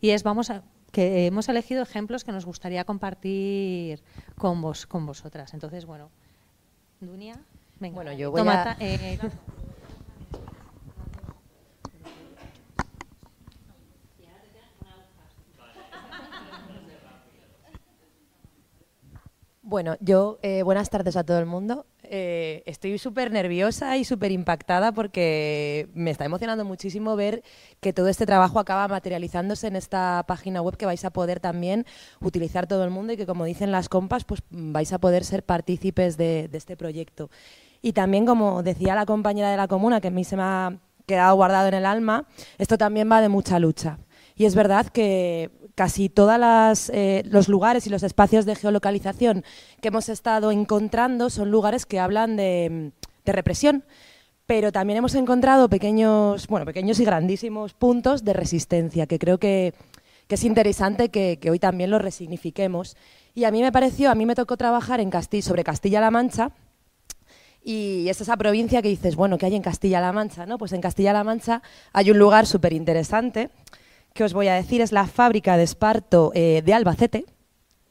E: y es vamos a que hemos elegido ejemplos que nos gustaría compartir con vos, con vosotras. Entonces, bueno, Dunia, venga.
K: Bueno, yo voy a... Eh, bueno, yo, eh, buenas tardes a todo el mundo. eh, estoy súper nerviosa y súper impactada porque me está emocionando muchísimo ver que todo este trabajo acaba materializándose en esta página web que vais a poder también utilizar todo el mundo y que, como dicen las compas, pues vais a poder ser partícipes de, de este proyecto. Y también, como decía la compañera de la comuna, que a mí se me ha quedado guardado en el alma, esto también va de mucha lucha. Y es verdad que casi todos eh, los lugares y los espacios de geolocalización que hemos estado encontrando son lugares que hablan de, represión, pero también hemos encontrado pequeños, bueno, pequeños y grandísimos puntos de resistencia, que creo que, es interesante que, hoy también los resignifiquemos. Y a mí me pareció, a mí me tocó trabajar en sobre Castilla-La Mancha, y es esa provincia que dices, bueno, ¿qué hay en Castilla-La Mancha? ¿no? Pues en Castilla-La Mancha hay un lugar súper interesante que os voy a decir es la fábrica de esparto eh, de Albacete,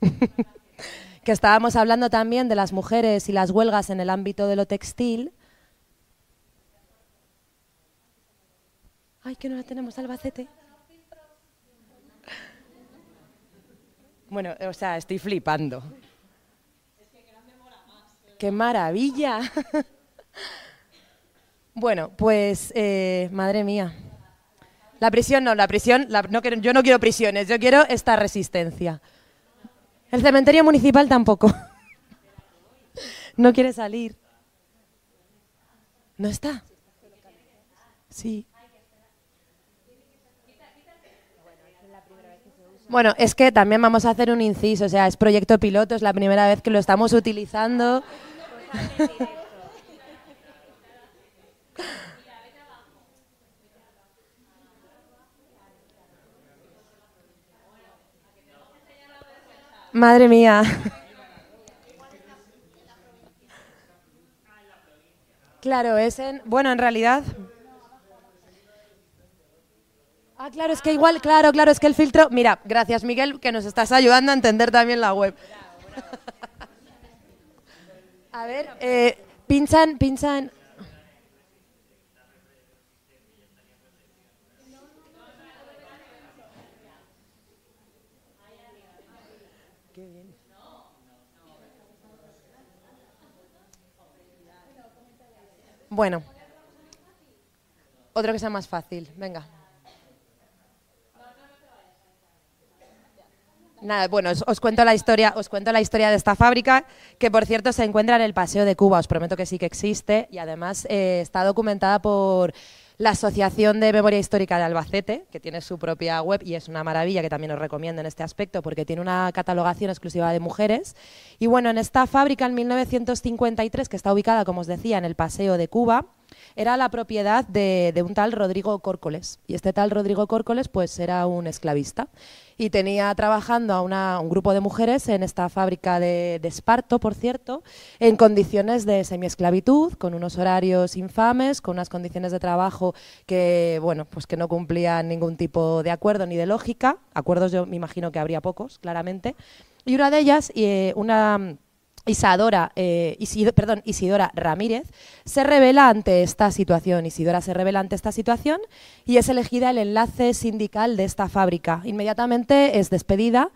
K: <laughs> que estábamos hablando también de las mujeres y las huelgas en el ámbito de lo textil. Ay, que no la tenemos Albacete. Bueno, o sea, estoy flipando. ¡Qué maravilla! <laughs> bueno, pues, eh, madre mía. La prisión no, la prisión, yo no quiero prisiones, yo quiero esta resistencia. El cementerio municipal tampoco. <laughs> no quiere salir. ¿No está? Sí. Bueno, es que también vamos a hacer un inciso, o sea, es proyecto piloto, es la primera vez que lo estamos utilizando. <laughs> Madre mía. Claro, es en. Bueno, en realidad. Ah, claro, es que igual, claro, claro, es que el filtro. Mira, gracias Miguel, que nos estás ayudando a entender también la web. <laughs> a ver, eh, pinchan, pinchan. Bueno, otro que sea más fácil. Venga. Nada, bueno, os, cuento la historia, os cuento la historia de esta fábrica, que por cierto se encuentra en el Paseo de Cuba. Os prometo que sí que existe y además eh, está documentada por la Asociación de Memoria Histórica de Albacete, que tiene su propia web y es una maravilla que también os recomiendo en este aspecto porque tiene una catalogación exclusiva de mujeres. Y bueno, en esta fábrica en 1953, que está ubicada, como os decía, en el Paseo de Cuba, era la propiedad de, un tal Rodrigo Córcoles. Y este tal Rodrigo Córcoles pues era un esclavista y tenía trabajando a un grupo de mujeres en esta fábrica de, esparto, por cierto, en condiciones de semiesclavitud, con unos horarios infames, con unas condiciones de trabajo que, bueno, pues que no cumplían ningún tipo de acuerdo ni de lógica. Acuerdos yo me imagino que habría pocos, claramente. Y una de ellas, eh, una Isadora, eh, perdón, Isidora Ramírez se revela ante esta situación. Isidora se revela ante esta situación y es elegida el enlace sindical de esta fábrica. Inmediatamente es despedida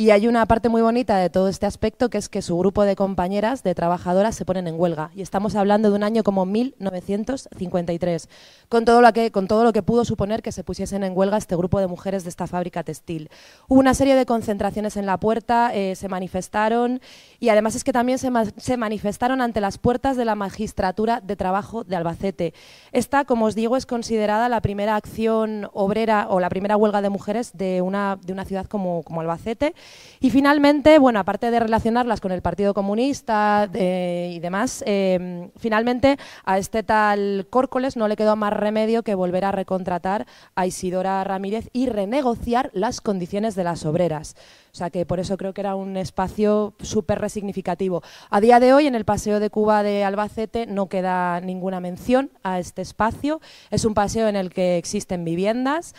K: y hay una parte muy bonita de todo este aspecto, que es que su grupo de compañeras, de trabajadoras, se ponen en huelga. Y estamos hablando de un año como 1953, con todo lo que, con todo lo que pudo suponer que se pusiesen en huelga este grupo de mujeres de esta fábrica textil. Hubo una serie de concentraciones en la puerta, eh, se manifestaron y además es que también se, manifestaron ante las puertas de la magistratura de trabajo de Albacete. Esta, como os digo, es considerada la primera acción obrera o la primera huelga de mujeres de una, de una ciudad como Albacete y finalmente, bueno, aparte de relacionarlas con el Partido Comunista y demás, em, finalmente a este tal Córcoles no le quedó más remedio que volver a recontratar a Isidora Ramírez y renegociar las condiciones de las obreras. O sea que por eso creo que era un espacio súper resignificativo. A día de hoy, en el Paseo de Cuba de Albacete no queda ninguna mención a este espacio. Es un paseo en el que existen viviendas,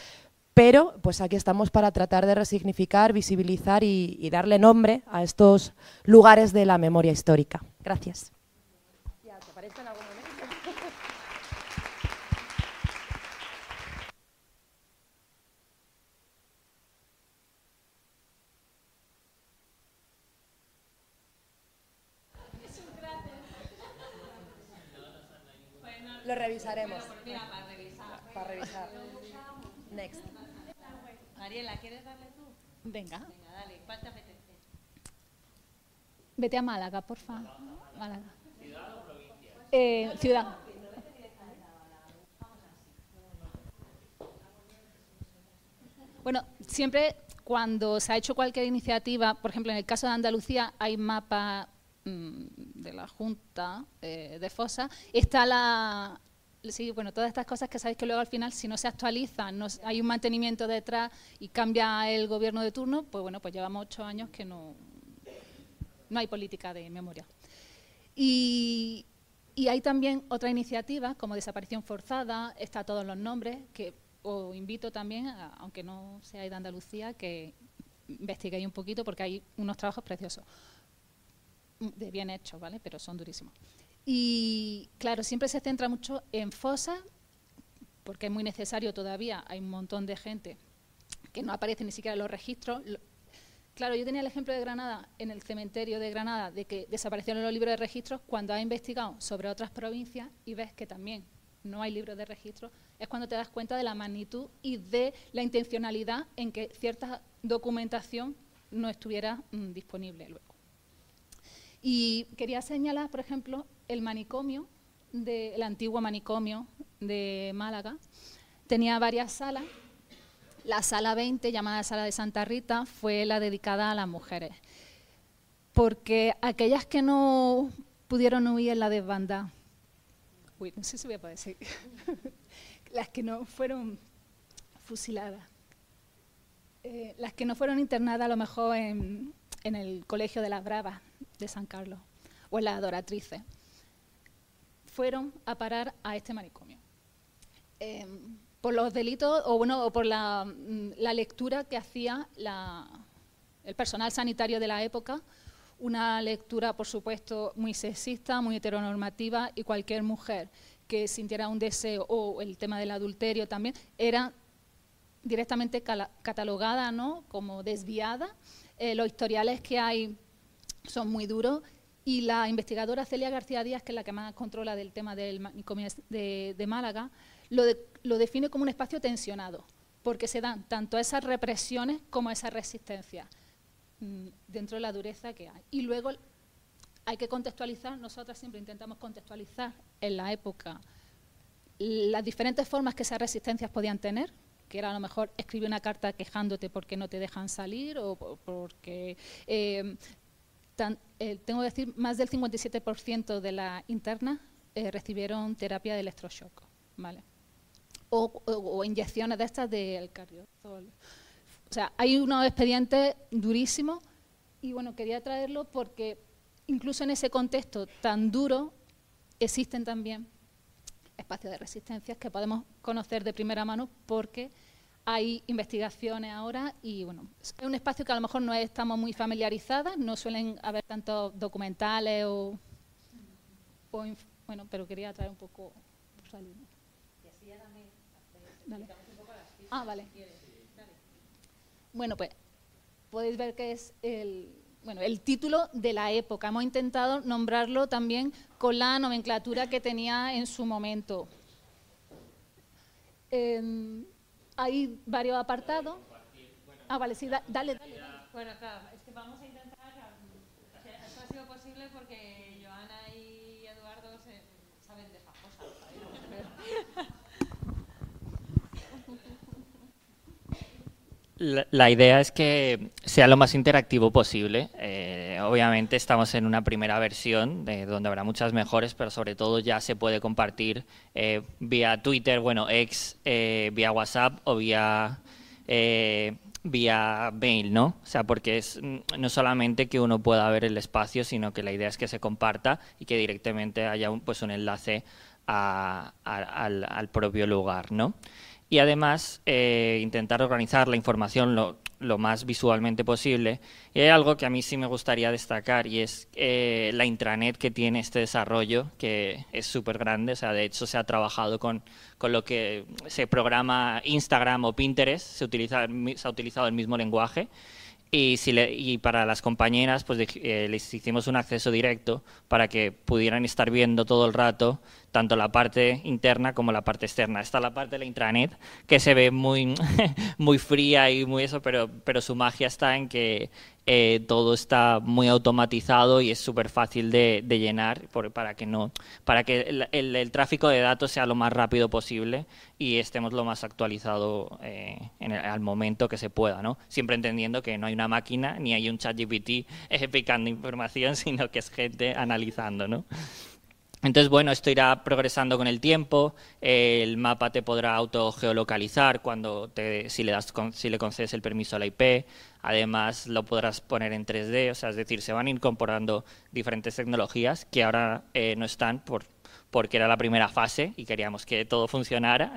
K: pero pues aquí estamos para tratar de resignificar, visibilizar y, darle nombre a estos lugares de la memoria histórica. Gracias. Lo revisaremos.
C: Venga.
E: Venga, dale. ¿Cuál te apetece?
C: Vete a Málaga, porfa. Málaga. Eh, ciudad. Bueno, siempre cuando se ha hecho cualquier iniciativa, por ejemplo, en el caso de Andalucía hay mapa mm, de la Junta eh, de Fosa, está la... Sí, bueno, todas estas cosas que sabéis que luego al final, si no se actualizan, no, hay un mantenimiento detrás y cambia el gobierno de turno, pues bueno, pues llevamos ocho años que no, no hay política de memoria. Y, hay también otra iniciativa, como desaparición forzada, está todos los nombres, que os invito también, aunque no seáis de Andalucía, que investiguéis un poquito porque hay unos trabajos preciosos, de bien hechos, ¿vale? Pero son durísimos. Y claro, siempre se centra mucho en fosas, porque es muy necesario todavía, hay un montón de gente que no aparece ni siquiera en los registros. Claro, yo tenía el ejemplo de Granada, en el cementerio de Granada, de que desaparecieron los libros de registros cuando has investigado sobre otras provincias y ves que también no hay libros de registro, es cuando te das cuenta de la magnitud y de la intencionalidad en que cierta documentación no estuviera mm, disponible luego. Y quería señalar, por ejemplo, el manicomio, el antiguo manicomio de Málaga. Tenía varias salas. La sala 20, llamada Sala de Santa Rita, fue la dedicada a las mujeres. Porque aquellas que no pudieron huir en la desbandada, uy, no sé si voy a poder <laughs> las que no fueron fusiladas, eh, las que no fueron internadas a lo mejor en, en el Colegio de las Bravas de San Carlos o en las Adoratrices, fueron a parar a este manicomio. Eh, por los delitos o bueno o por la, mm, la lectura que hacía la- el personal sanitario de la época, una lectura, por supuesto, muy sexista, muy heteronormativa y cualquier mujer que sintiera un deseo o el tema del adulterio también era directamente catalogada ¿no? como desviada. Eh, los historiales que hay son muy duros y la investigadora Celia García Díaz, que es la que más controla del tema del de, de Málaga, lo, lo define como un espacio tensionado, porque se dan tanto esas represiones como esas resistencias mm, dentro de la dureza que hay. Y luego hay que contextualizar, nosotras siempre intentamos contextualizar en la época las diferentes formas que esas resistencias podían tener, que era a lo mejor escribir una carta quejándote porque no te dejan salir o po- porque... eh, tan- eh, tengo que decir, más del 57% de las internas eh, recibieron terapia de electroshock, ¿vale? O inyecciones de estas del cardiozol. O sea, hay unos expedientes durísimos y bueno, quería traerlo porque incluso en ese contexto tan duro existen también espacios de resistencias que podemos conocer de primera mano porque hay investigaciones ahora y bueno, es un espacio que a lo mejor no estamos muy familiarizadas, no suelen haber tantos documentales o, bueno, pero quería traer un poco por esa línea. Dale. Ah, vale. Bueno, pues podéis ver que es el, bueno, el título de la época. Hemos intentado nombrarlo también con la nomenclatura que tenía en su momento. Em, hay varios apartados. Ah, vale, sí, da- dale, dale. dale.
E: Bueno, claro, es que vamos a intentar. Esto ha sido posible porque Joana y Eduardo se- saben de esas cosas.
L: La, la idea es que sea lo más interactivo posible. Eh, obviamente estamos en una primera versión de donde habrá muchas mejores, pero sobre todo ya se puede compartir eh, vía Twitter, bueno, ex, eh, vía WhatsApp o vía eh, vía mail, ¿no? O sea, porque es no solamente que uno pueda ver el espacio, sino que la idea es que se comparta y que directamente haya un, pues un enlace a- al propio lugar, ¿no? y además eh, intentar organizar la información lo, lo más visualmente posible. Y hay algo que a mí sí me gustaría destacar y es eh, la intranet que tiene este desarrollo, que es súper grande. O sea, de hecho, se ha trabajado con, con lo que se programa Instagram o Pinterest, se, utiliza, se ha utilizado el mismo lenguaje. Y, si le- y para las compañeras, pues eh, les hicimos un acceso directo para que pudieran estar viendo todo el rato tanto la parte interna como la parte externa. Está la parte de la intranet, que se ve muy, <laughs> muy fría y muy eso, pero, pero su magia está en que eh, todo está muy automatizado y es súper fácil de, llenar para que no para que el, tráfico de datos sea lo más rápido posible y estemos lo más actualizado eh, al momento que se pueda no siempre entendiendo que no hay una máquina ni hay un chat GPT eh, picando información <laughs> sino que es gente analizando no entonces, bueno, esto irá progresando con el tiempo. el mapa te podrá autogeolocalizar cuando te, si le das si le concedes el permiso a la IP. Además, lo podrás poner en 3D, o sea, es decir, se van incorporando diferentes tecnologías que ahora eh, no están por porque era la primera fase y queríamos que todo <laughs> funcionara.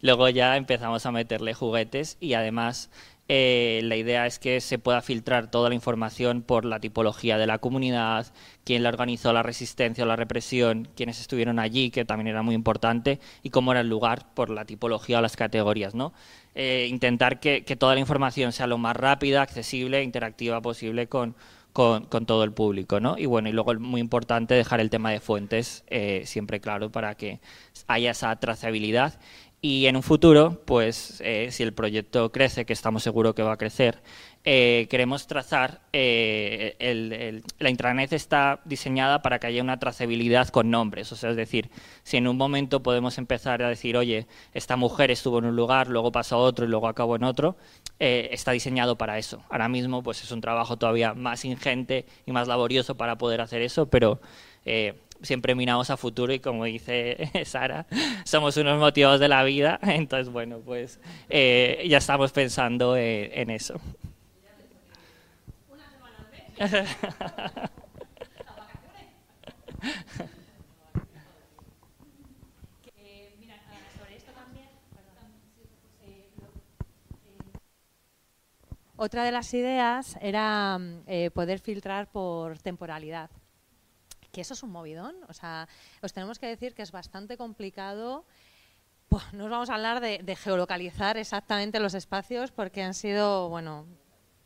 L: Luego ya empezamos a meterle juguetes y además eh, la idea es que se pueda filtrar toda la información por la tipología de la comunidad, quién la organizó la resistencia o la represión, quiénes estuvieron allí, que también era muy importante, y cómo era el lugar por la tipología o las categorías. ¿no? Eh, intentar que, toda la información sea lo más rápida, accesible e interactiva posible con, todo el público. ¿no? Y bueno, y luego muy importante dejar el tema de fuentes eh, siempre claro para que haya esa trazabilidad y en un futuro, pues eh, si el proyecto crece, que estamos seguros que va a crecer, eh, queremos trazar, eh, la intranet está diseñada para que haya una trazabilidad con nombres, o sea, es decir, si en un momento podemos empezar a decir, oye, esta mujer estuvo en un lugar, luego pasó a otro y luego acabó en otro, está diseñado para eso. Ahora mismo, pues es un trabajo todavía más ingente y más laborioso para poder hacer eso, pero siempre miramos a futuro y como dice <laughs> Sara, somos unos motivos de la vida, <laughs> entonces bueno, pues eh, ya estamos pensando en eso.
E: Otra de las ideas era eh, poder filtrar por temporalidad que eso es un movidón. O sea, os tenemos que decir que es bastante complicado. Pues no os vamos a hablar de, de geolocalizar exactamente los espacios porque han sido, bueno,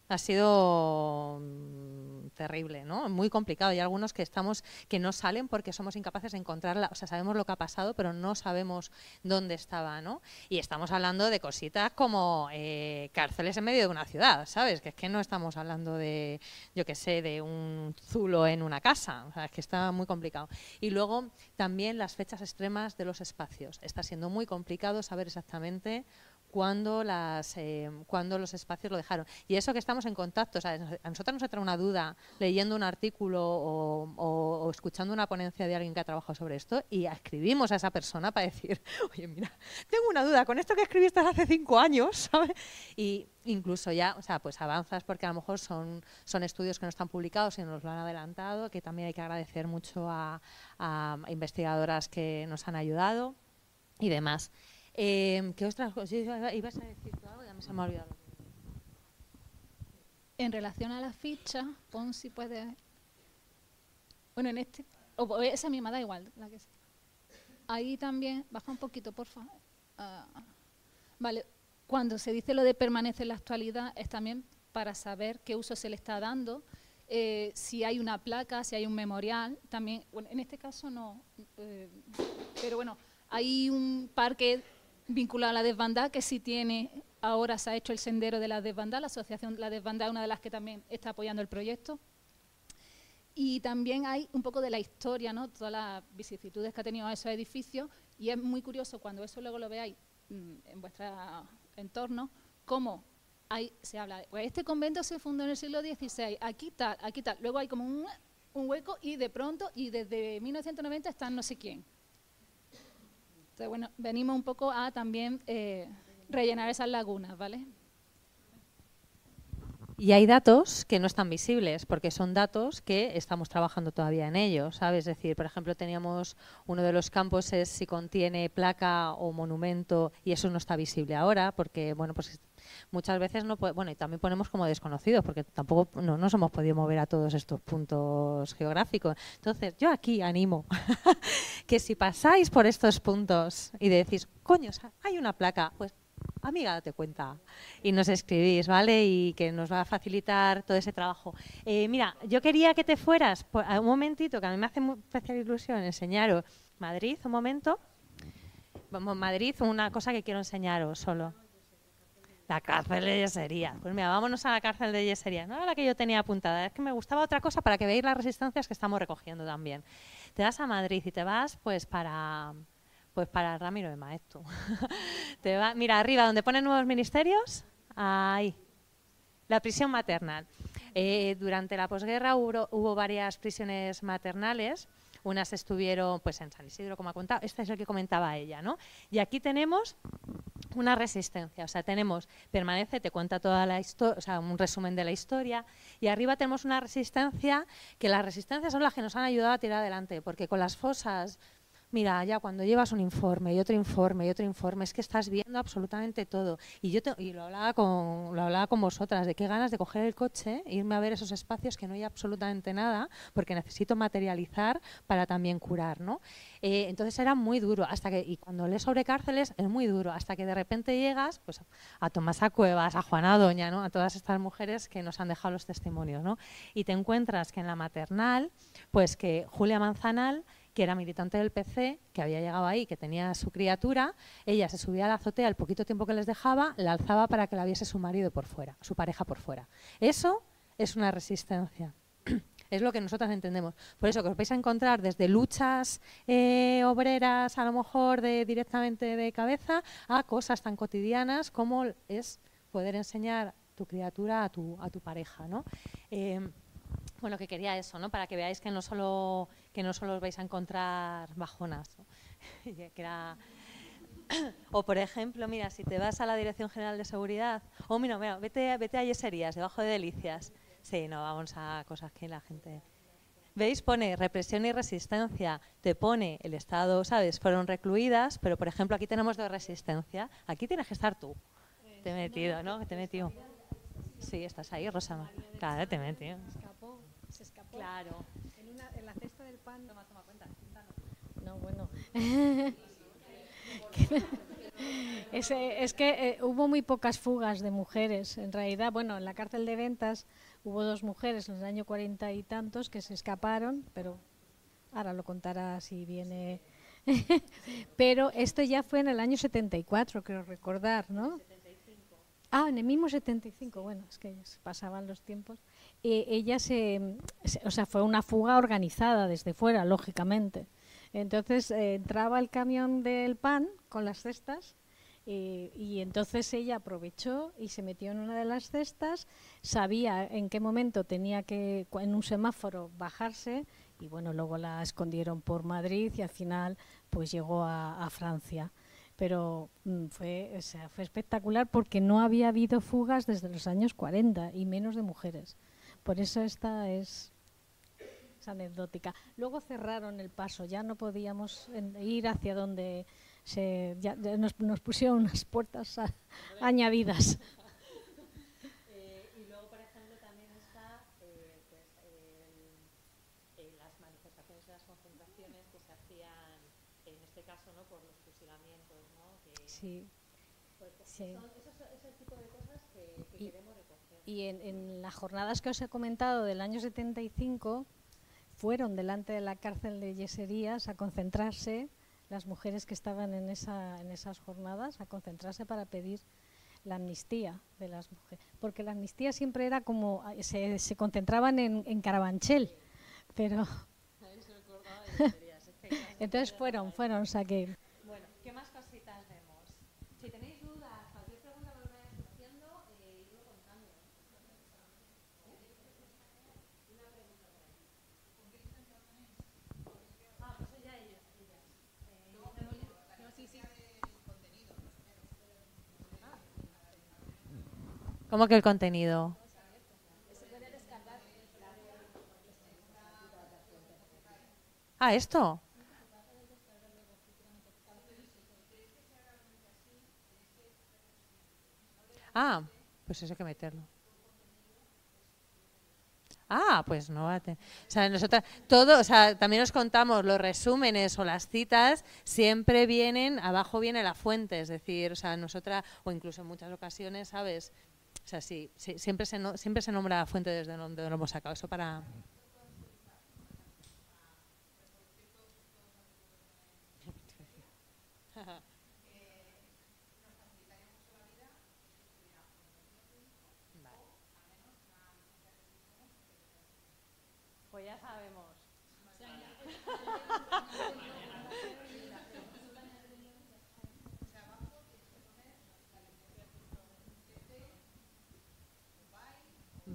E: ha sido mm, terrible, ¿no? Muy complicado. Hay algunos que estamos que no salen porque somos incapaces de encontrarla. O sea, sabemos lo que ha pasado, pero no sabemos dónde estaba, ¿no? Y estamos hablando de cositas como eh, cárceles en medio de una ciudad, ¿sabes? Que es que no estamos hablando de, yo qué sé, de un zulo en una casa. O sea, es que está muy complicado. Y luego también las fechas extremas de los espacios. Está siendo muy complicado saber exactamente cuando, las, eh, cuando los espacios lo dejaron. Y eso que estamos en contacto, a nosotros nos entra una duda leyendo un artículo o, escuchando una ponencia de alguien que ha trabajado sobre esto y escribimos a esa persona para decir, <laughs> oye, mira, tengo una duda con esto que escribiste hace cinco años, <laughs> ¿sabes? Y incluso ya, o sea, pues avanzas porque a lo mejor son, estudios que no están publicados y nos lo han adelantado, que también hay que agradecer mucho a investigadoras que nos han ayudado y demás. Eh, ¿Qué otras cosas? ¿Ibas a decir algo? Ya me se me ha olvidado.
C: En relación a la ficha, pon si puede. Bueno, en este. O esa misma, da igual. La que Ahí también, baja un poquito, por favor. Ah, vale, cuando se dice lo de permanece en la actualidad, es también para saber qué uso se le está dando, eh, si hay una placa, si hay un memorial. También, bueno, en este caso no. Eh, pero bueno, hay un parque vinculado a la desbandada, que sí tiene, ahora se ha hecho el sendero de la desbandada, la asociación La Desbandada es una de las que también está apoyando el proyecto. Y también hay un poco de la historia, ¿no? todas las vicisitudes que ha tenido esos edificios, y es muy curioso cuando eso luego lo veáis mm, en vuestro entorno, cómo hay, se habla, pues este convento se fundó en el siglo XVI, aquí tal, aquí tal, luego hay como un, un hueco y de pronto, y desde 1990 están no sé quién. Entonces, bueno, venimos un poco a también eh, rellenar esas lagunas, ¿vale?
E: Y hay datos que no están visibles, porque son datos que estamos trabajando todavía en ellos, ¿sabes? Es decir, por ejemplo, teníamos uno de los campos es si contiene placa o monumento y eso no está visible ahora, porque, bueno, pues muchas veces no puede, bueno, y también ponemos como desconocidos, porque tampoco no nos hemos podido mover a todos estos puntos geográficos. Entonces, yo aquí animo <laughs> que si pasáis por estos puntos y decís, coño, hay una placa, pues amiga, date cuenta y nos escribís, ¿vale? Y que nos va a facilitar todo ese trabajo. Eh, mira, yo quería que te fueras por, un momentito, que a mí me hace muy especial ilusión enseñaros Madrid, un momento. Vamos, Madrid, una cosa que quiero enseñaros solo. La cárcel de Yesería. Pues mira, vámonos a la cárcel de Yesería. No era la que yo tenía apuntada, es que me gustaba otra cosa para que veáis las resistencias que estamos recogiendo también. Te vas a Madrid y te vas pues para pues para Ramiro de Maeztu. <laughs> te va, mira, arriba donde ponen nuevos ministerios, ahí. La prisión maternal. Eh, durante la posguerra hubo, hubo varias prisiones maternales unas estuvieron pues en San Isidro, como ha contado, este es el que comentaba ella, ¿no? Y aquí tenemos una resistencia, o sea, tenemos, permanece, te cuenta toda la historia, o sea, un resumen de la historia, y arriba tenemos una resistencia, que las resistencias son las que nos han ayudado a tirar adelante, porque con las fosas Mira, ya cuando llevas un informe y otro informe y otro informe, es que estás viendo absolutamente todo. Y yo y lo hablaba con lo hablaba con vosotras de qué ganas de coger el coche, irme a ver esos espacios que no hay absolutamente nada, porque necesito materializar para también curar, ¿no? Eh, entonces era muy duro hasta que y cuando lees sobre cárceles es muy duro hasta que de repente llegas, pues a Tomás a Cuevas, a Juana Doña, ¿no? A todas estas mujeres que nos han dejado los testimonios, ¿no? Y te encuentras que en la maternal, pues que Julia Manzanal que era militante del PC, que había llegado ahí, que tenía su criatura, ella se subía a la azotea el poquito tiempo que les dejaba, la alzaba para que la viese su marido por fuera, su pareja por fuera. Eso es una resistencia. <clears throat> es lo que nosotras entendemos. Por eso que os vais a encontrar desde luchas eh, obreras, a lo mejor de, directamente de cabeza, a cosas tan cotidianas como es poder enseñar tu criatura a tu, a tu pareja. ¿no? Eh, bueno, que quería eso, ¿no? Para que veáis que no solo, que no solo os vais a encontrar bajonas. <laughs> <coughs> o por ejemplo, mira, si te vas a la Dirección General de Seguridad, o mira, mira vete, vete a Yeserías, debajo de Delicias. Sí, no, vamos a cosas que la gente... ¿Veis? Pone represión y resistencia. Te pone el Estado, ¿sabes? Fueron recluidas, pero por ejemplo aquí tenemos de resistencia. Aquí tienes que estar tú. Te he metido, ¿no? Te he metido. Sí, estás ahí, Rosama. Claro, te he metido. Claro.
J: En, una, en la cesta del pan.
E: Toma, toma cuenta.
J: No, bueno. <laughs> es, es, que eh, hubo muy pocas fugas de mujeres. En realidad, bueno, en la cárcel de ventas hubo dos mujeres en el año cuarenta y tantos que se escaparon, pero ahora lo contará si viene. <laughs> pero esto ya fue en el año 74, creo recordar, ¿no? Ah, en el mismo 75, bueno, es que pasaban los tiempos. Eh, ella se, o sea, fue una fuga organizada desde fuera, lógicamente. Entonces eh, entraba el camión del pan con las cestas eh, y entonces ella aprovechó y se metió en una de las cestas, sabía en qué momento tenía que en un semáforo bajarse y bueno, luego la escondieron por Madrid y al final pues llegó a, a Francia pero mm, fue, o sea, fue espectacular porque no había habido fugas desde los años 40 y menos de mujeres. Por eso esta es, anecdótica. Luego cerraron el paso, ya no podíamos ir hacia donde se, ya, nos, nos, pusieron unas puertas añadidas. Sí. sí. ese tipo de cosas que, y, queremos recoger. Y en, en, las jornadas que os he comentado del año 75, fueron delante de la cárcel de Yeserías a concentrarse, las mujeres que estaban en, esa, en esas jornadas, a concentrarse para pedir la amnistía de las mujeres. Porque la amnistía siempre era como, se, se concentraban en, en Carabanchel, pero... <laughs> Entonces fueron, fueron, o sea que...
E: ¿Cómo que el contenido? Ah, esto. Ah, pues eso hay que meterlo. Ah, pues no. O sea, nosotros, todo, o sea, también os contamos los resúmenes o las citas, siempre vienen, abajo viene la fuente, es decir, o sea, nosotras, o incluso en muchas ocasiones, ¿sabes? O sea, sí, siempre, se no, siempre se nombra fuente desde donde lo hemos sacado. Eso para...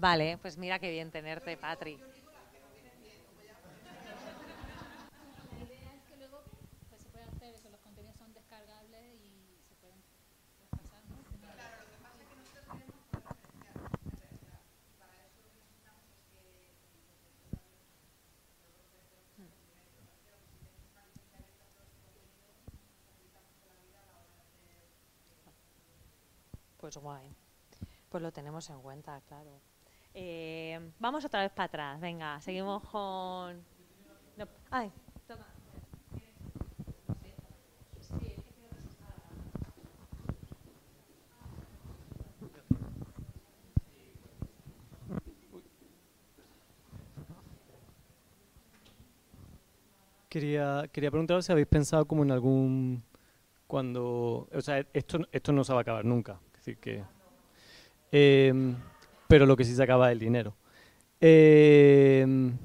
E: Vale, pues mira qué bien tenerte, Patri.
C: Pues
E: guay. Pues lo tenemos en cuenta, claro. Eh, vamos otra vez para atrás. Venga, seguimos con. No, ay, toma.
M: Quería, quería preguntaros si habéis pensado como en algún cuando, o sea, esto, esto no se va a acabar nunca, es decir que, em, pero lo que sí se acaba es el dinero. Em,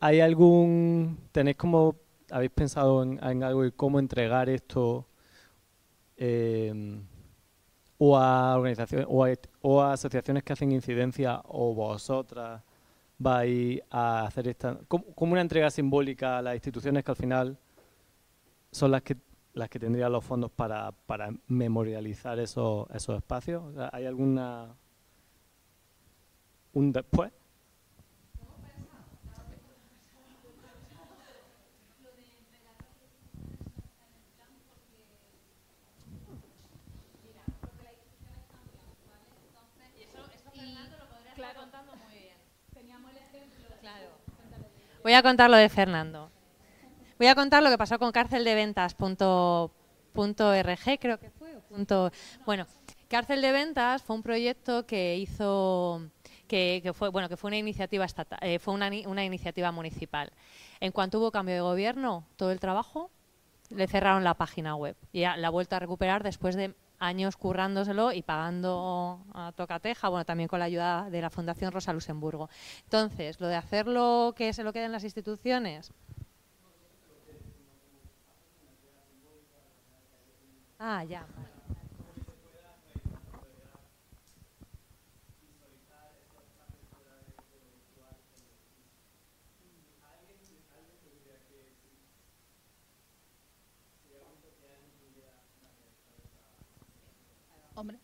M: ¿Hay algún, tenéis como, habéis pensado en, algo de cómo entregar esto em, o a organizaciones o a, o a asociaciones que hacen incidencia o vosotras vais a hacer esta, como, como una entrega simbólica a las instituciones que al final son las que las que tendrían los fondos para, para memorializar esos, esos espacios? ¿Hay alguna... un después?
C: Claro, contando muy bien. Teníamos el ejemplo.
E: Claro. Voy a contar lo de Fernando. Voy a contar lo que pasó con cárceldeventas.org, creo que fue. o punto- bueno, Cárcel de Ventas fue un proyecto que hizo que, que fue bueno que fue una iniciativa estatal, eh, fue una, una iniciativa municipal. En cuanto hubo cambio de gobierno, todo el trabajo le cerraron la página web y la ha vuelto a recuperar después de años currándoselo y pagando a tocateja, bueno, también con la ayuda de la Fundación Rosa Luxemburgo. Entonces, lo de hacerlo que se lo queden las instituciones, Ah, ya.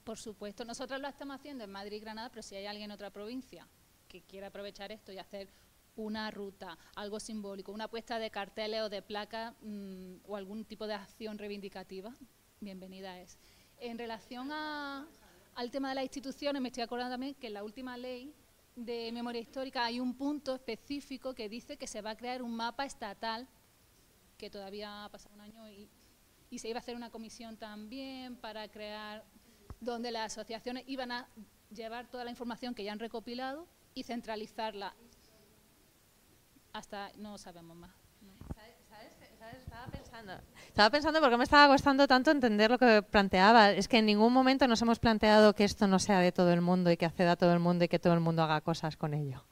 C: Por supuesto. Nosotros lo estamos haciendo en Madrid y Granada, pero si hay alguien en otra provincia que quiera aprovechar esto y hacer una ruta, algo simbólico, una puesta de carteles o de placas mm, o algún tipo de acción reivindicativa, bienvenida es. En relación a- al tema de las instituciones, me estoy acordando también que en la última ley de memoria histórica hay un punto específico que dice que se va a crear un mapa estatal, que todavía ha pasado un año y, y se iba a hacer una comisión también para crear donde las asociaciones iban a llevar toda la información que ya han recopilado y centralizarla. Hasta no sabemos más.
E: Estaba pensando, estaba pensando por qué me estaba costando tanto entender lo que planteaba. Es que en ningún momento nos hemos planteado que esto no sea de todo el mundo y que acceda a todo el mundo y que todo el mundo haga cosas con ello.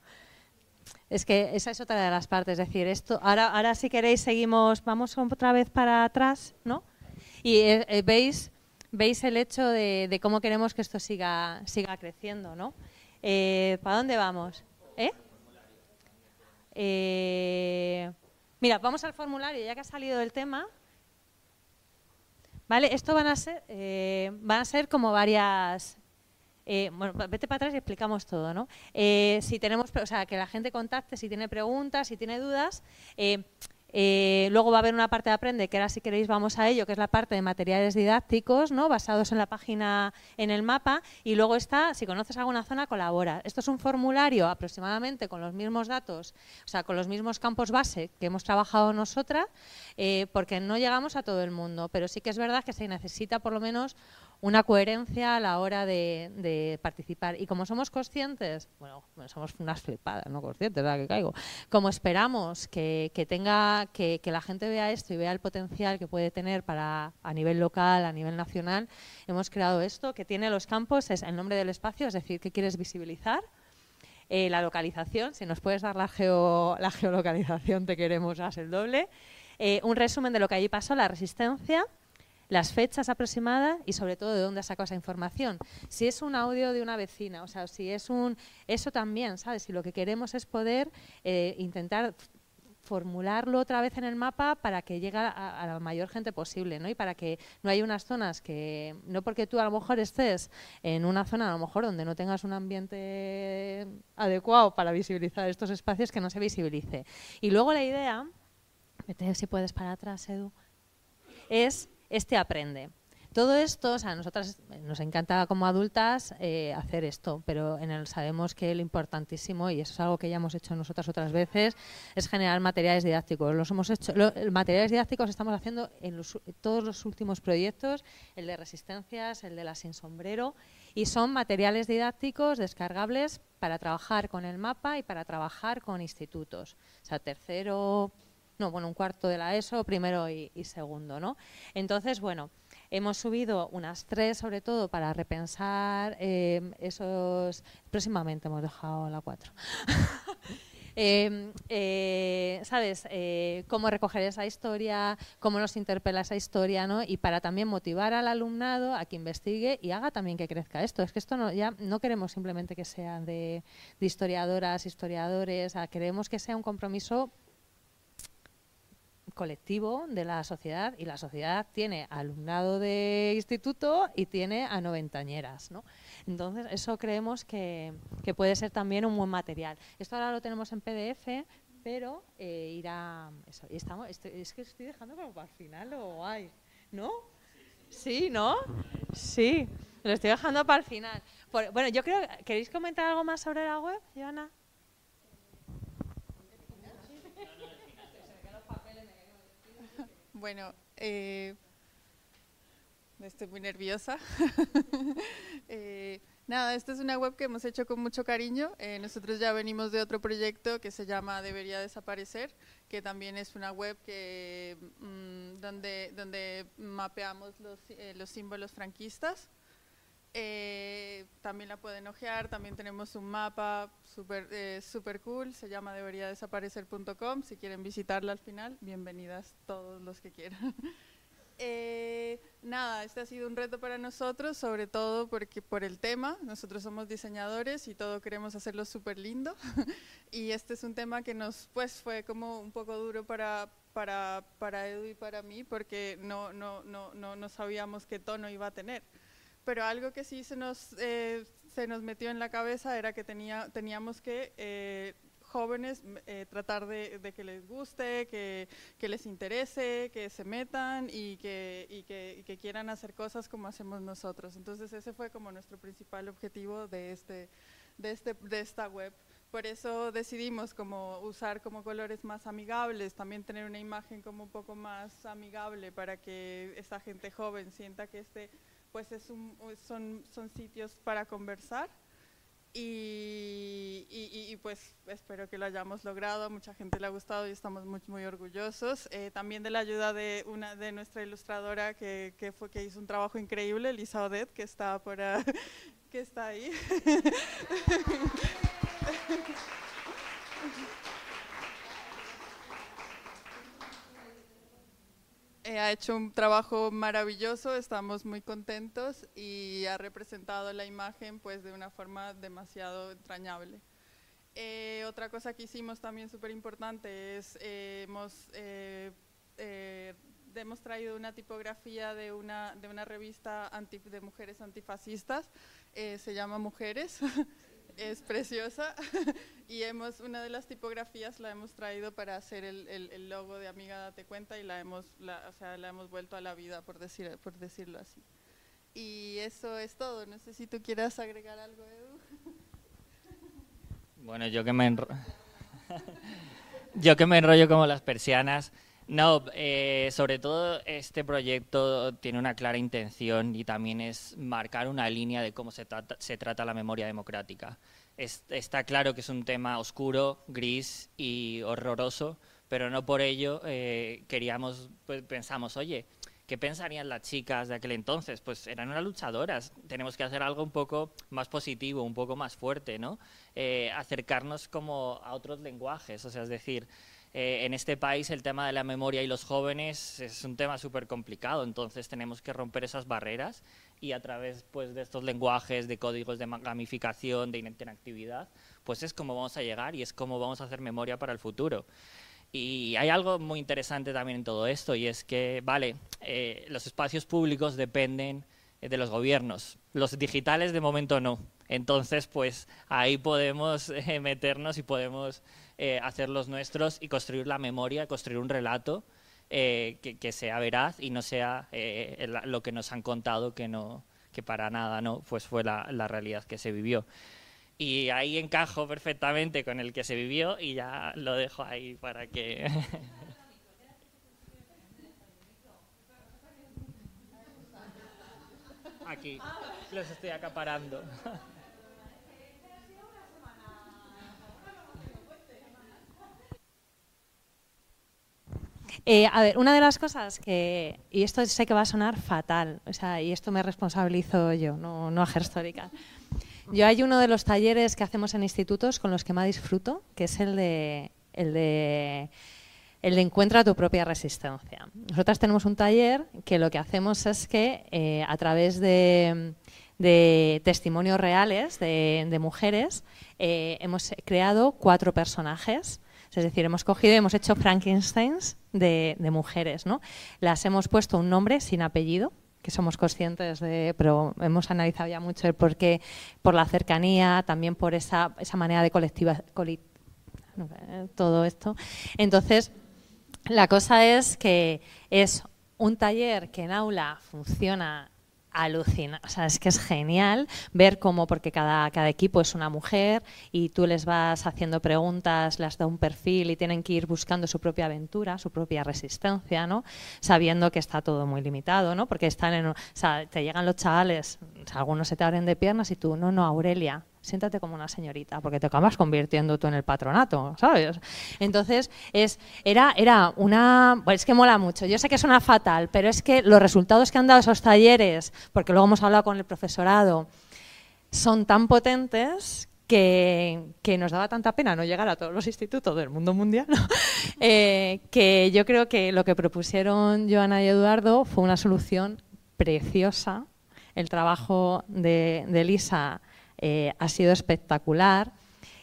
E: Es que esa es otra de las partes. Es decir, esto, ahora, ahora si queréis seguimos, vamos otra vez para atrás, ¿no? Y eh, eh, veis, veis el hecho de, cómo queremos que esto siga, siga creciendo, ¿no? Eh, ¿Para dónde vamos? ¿Eh? Eh, mira, vamos al formulario, ya que ha salido el tema. ¿Vale? Esto van a ser, eh, van a ser como varias... eh, bueno, vete para atrás y explicamos todo, ¿no? Eh, si tenemos, o sea, que la gente contacte si tiene preguntas, si tiene dudas. Eh, luego va a haber una parte de Aprende, que ahora si queréis vamos a ello, que es la parte de materiales didácticos, ¿no? basados en la página, en el mapa. Y luego está, si conoces alguna zona, colabora. Esto es un formulario aproximadamente con los mismos datos, o sea, con los mismos campos base que hemos trabajado nosotras, eh, porque no llegamos a todo el mundo. Pero sí que es verdad que se necesita por lo menos una coherencia a la hora de, de participar. Y como somos conscientes, bueno, somos unas flipadas, no conscientes, ¿verdad? que caigo, como esperamos que, que tenga, que, que la gente vea esto y vea el potencial que puede tener para a nivel local, a nivel nacional, hemos creado esto que tiene los campos, es el nombre del espacio, es decir, qué quieres visibilizar, eh, la localización, si nos puedes dar la, geo, la geolocalización, te queremos más el doble, eh, un resumen de lo que allí pasó, la resistencia, las fechas aproximadas y sobre todo de dónde ha sacado esa información. Si es un audio de una vecina, o sea, si es un... Eso también, ¿sabes? Si lo que queremos es poder eh, intentar formularlo otra vez en el mapa para que llegue a, a, la mayor gente posible, ¿no? Y para que no haya unas zonas que, no porque tú a lo mejor estés en una zona a lo mejor donde no tengas un ambiente adecuado para visibilizar estos espacios, que no se visibilice. Y luego la idea, vete si puedes para atrás, Edu, es este aprende. Todo esto, o sea, a nosotras nos encanta como adultas eh, hacer esto, pero en el sabemos que lo importantísimo, y eso es algo que ya hemos hecho nosotras otras veces, es generar materiales didácticos. Los hemos hecho, lo, materiales didácticos estamos haciendo en los, todos los últimos proyectos, el de resistencias, el de la sin sombrero, y son materiales didácticos descargables para trabajar con el mapa y para trabajar con institutos. O sea, tercero, no, bueno, un cuarto de la ESO, primero y, segundo, ¿no? Entonces, bueno, hemos subido unas tres, sobre todo, para repensar eh, esos... Próximamente hemos dejado la cuatro. <laughs> Eh, eh, ¿Sabes? Eh, cómo recoger esa historia, cómo nos interpela esa historia, ¿no? Y para también motivar al alumnado a que investigue y haga también que crezca esto. Es que esto no, ya no queremos simplemente que sean de, de historiadoras, historiadores, queremos que sea un compromiso colectivo de la sociedad y la sociedad tiene alumnado de instituto y tiene a noventañeras, ¿no? Entonces, eso creemos que, que, puede ser también un buen material. Esto ahora lo tenemos en PDF, pero eh, irá... Eso, y estamos, estoy, es que estoy dejando como para el final lo guay, ¿no? Sí, ¿no? Sí, lo estoy dejando para el final. Por, bueno, yo creo... ¿Queréis comentar algo más sobre la web, Joana?
N: Bueno, eh, estoy muy nerviosa. <laughs> eh, nada, esta es una web que hemos hecho con mucho cariño. Eh, nosotros ya venimos de otro proyecto que se llama Debería Desaparecer, que también es una web que, mmm, donde, donde mapeamos los, eh, los símbolos franquistas. Eh, también la pueden ojear, también tenemos un mapa súper eh, super cool, se llama deberíadesaparecer.com, si quieren visitarla al final, bienvenidas todos los que quieran. <laughs> eh, nada, este ha sido un reto para nosotros, sobre todo porque por el tema, nosotros somos diseñadores y todo queremos hacerlo súper lindo, <laughs> y este es un tema que nos pues fue como un poco duro para, para, para Edu y para mí, porque no, no, no, no, no sabíamos qué tono iba a tener pero algo que sí se nos, eh, se nos metió en la cabeza era que tenía, teníamos que eh, jóvenes eh, tratar de, de, que les guste, que, les interese, que se metan y que, y, que, y que quieran hacer cosas como hacemos nosotros. Entonces ese fue como nuestro principal objetivo de, este, de, este, de esta web. Por eso decidimos como usar como colores más amigables, también tener una imagen como un poco más amigable para que esta gente joven sienta que este pues es un, son, son sitios para conversar y, pues espero que lo hayamos logrado, mucha gente le ha gustado y estamos muy, muy orgullosos. Eh, también de la ayuda de una de nuestra ilustradora que, que, fue, que hizo un trabajo increíble, Lisa Odette, que está, por <laughs> que está ahí. <laughs> Eh, ha hecho un trabajo maravilloso, estamos muy contentos y ha representado la imagen pues de una forma demasiado entrañable. Eh, otra cosa que hicimos también súper importante es eh, hemos, eh, hemos traído una tipografía de una, de una revista de mujeres antifascistas, se llama Mujeres. <laughs> es preciosa <laughs> y hemos una de las tipografías la hemos traído para hacer el, el, el logo de Amiga Date Cuenta y la hemos, la, o sea, la hemos vuelto a la vida, por, decir, por decirlo así. Y eso es todo. No sé si tú quieras agregar algo, Edu.
L: Bueno, yo que me, enro... <laughs> yo que me enrollo como las persianas, No, eh, sobre todo este proyecto tiene una clara intención y también es marcar una línea de cómo se trata, se trata la memoria democrática. Es- está claro que es un tema oscuro, gris y horroroso, pero no por ello eh, queríamos, pues, pensamos, oye, ¿qué pensarían las chicas de aquel entonces? Pues eran unas luchadoras, tenemos que hacer algo un poco más positivo, un poco más fuerte, ¿no? Eh, acercarnos como a otros lenguajes, o sea, es decir, eh, en este país el tema de la memoria y los jóvenes es un tema súper complicado, entonces tenemos que romper esas barreras y a través pues, de estos lenguajes, de códigos de gamificación, de interactividad, pues es como vamos a llegar y es como vamos a hacer memoria para el futuro. Y hay algo muy interesante también en todo esto y es que, vale, eh, los espacios públicos dependen de los gobiernos, los digitales de momento no. Entonces, pues ahí podemos eh, meternos y podemos eh, hacer los nuestros y construir la memoria, construir un relato eh, que, que sea veraz y no sea eh, lo que nos han contado que no que para nada no pues fue la, la realidad que se vivió y ahí encajo perfectamente con el que se vivió y ya lo dejo ahí para que <laughs> aquí los estoy acaparando <laughs>
E: Eh, a ver, una de las cosas que, y esto sé que va a sonar fatal, o sea, y esto me responsabilizo yo, no, no a Gerstórica. Yo hay uno de los talleres que hacemos en institutos con los que más disfruto, que es el de, el de, el de encuentra tu propia resistencia. Nosotras tenemos un taller que lo que hacemos es que eh, a través de, de testimonios reales de, de mujeres eh, hemos creado cuatro personajes. Es decir, hemos cogido y hemos hecho Frankensteins de, de mujeres, ¿no? Las hemos puesto un nombre sin apellido, que somos conscientes de, pero hemos analizado ya mucho el por qué, por la cercanía, también por esa, esa manera de colectiva, eh, todo esto. Entonces, la cosa es que es un taller que en aula funciona alucina, o sea, es que es genial ver cómo, porque cada, cada equipo es una mujer y tú les vas haciendo preguntas, les da un perfil y tienen que ir buscando su propia aventura, su propia resistencia, ¿no? Sabiendo que está todo muy limitado, ¿no? Porque están en, o sea, te llegan los chavales, algunos se te abren de piernas y tú, no, no, Aurelia, siéntate como una señorita, porque te acabas convirtiendo tú en el patronato, ¿sabes? Entonces, es, era, era una... Pues es que mola mucho. Yo sé que suena fatal, pero es que los resultados que han dado esos talleres, porque luego hemos hablado con el profesorado, son tan potentes que, que nos daba tanta pena no llegar a todos los institutos del mundo mundial. <laughs> Eh, que yo creo que lo que propusieron Joana y Eduardo fue una solución preciosa. El trabajo de, de Lisa eh, ha sido espectacular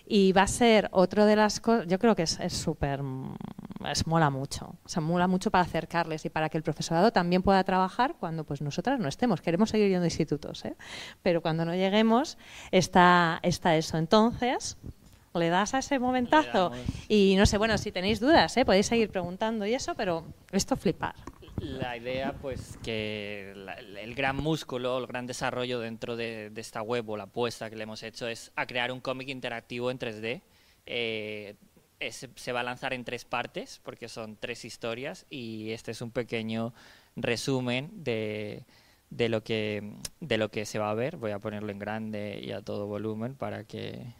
E: y va a ser otro de las cosas, yo creo que es es súper, mm, es mola mucho, o sea, mola mucho para acercarles y para que el profesorado también pueda trabajar cuando pues nosotras no estemos, queremos seguir yendo a institutos, ¿eh? pero cuando no lleguemos está, está eso. Entonces, le das a ese momentazo y no sé, bueno, si tenéis dudas, ¿eh? podéis seguir preguntando y eso, pero esto flipar.
L: La idea, pues, que la- el gran músculo, el gran desarrollo dentro de, esta web o la apuesta que le hemos hecho es a crear un cómic interactivo en 3D. Eh, se va a lanzar en tres partes porque son tres historias y este es un pequeño resumen de, de lo que de lo que se va a ver. Voy a ponerlo en grande y a todo volumen para que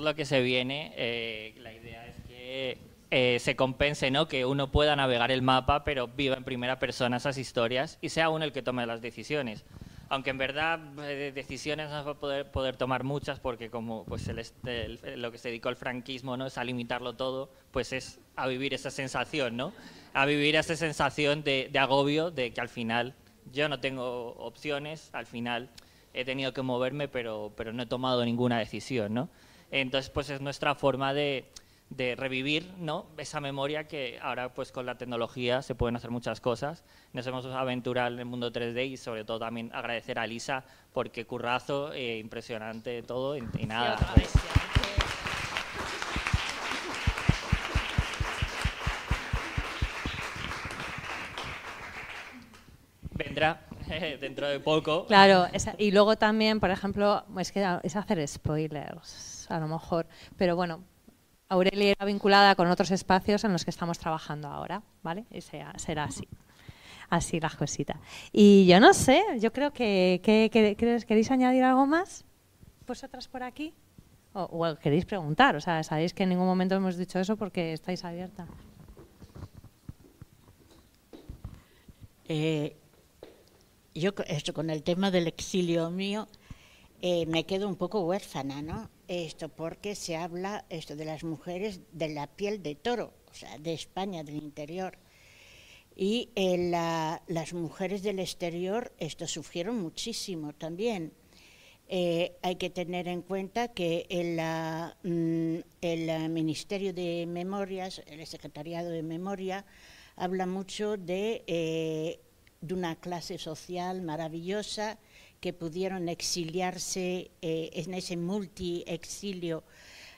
L: es lo que se viene. eh, la idea es que eh, se compense, ¿no? Que uno pueda navegar el mapa, pero viva en primera persona esas historias y sea uno el que tome las decisiones. Aunque en verdad eh, decisiones no va a poder, poder tomar muchas porque como pues el este- el- lo que se dedicó al franquismo no es a limitarlo todo, pues es a vivir esa sensación, ¿no? A vivir esa sensación de, de agobio, de que al final yo no tengo opciones, al final he tenido que moverme, pero, pero no he tomado ninguna decisión, ¿no? Entonces, pues es nuestra forma de, de revivir, ¿no? Esa memoria que ahora, pues con la tecnología se pueden hacer muchas cosas. Nos hemos aventurado en el mundo 3D y sobre todo también agradecer a Lisa porque currazo, eh, impresionante todo y, y nada. pues, vendrá <laughs> dentro de poco.
E: Claro, esa- y luego también, por ejemplo, es que es hacer spoilers, a lo mejor, pero bueno, Aurelia era vinculada con otros espacios en los que estamos trabajando ahora, ¿vale? Y sea- será así. Así las cositas. Y yo no sé, yo creo que, que- que- ¿queréis, ¿queréis añadir algo más? ¿Vosotras por aquí? O, queréis preguntar, o sea, sabéis que en ningún momento hemos dicho eso porque estáis abiertas.
H: Eh, yo esto con el tema del exilio mío eh, me quedo un poco huérfana, ¿no? Esto porque se habla esto de las mujeres de la piel de toro, o sea, de España, del interior. Y eh, la- las mujeres del exterior esto sufrieron muchísimo también. Eh, hay que tener en cuenta que el, mm, el Ministerio de Memorias, el Secretariado de Memoria, habla mucho de, eh, de una clase social maravillosa que pudieron exiliarse eh, en ese multi-exilio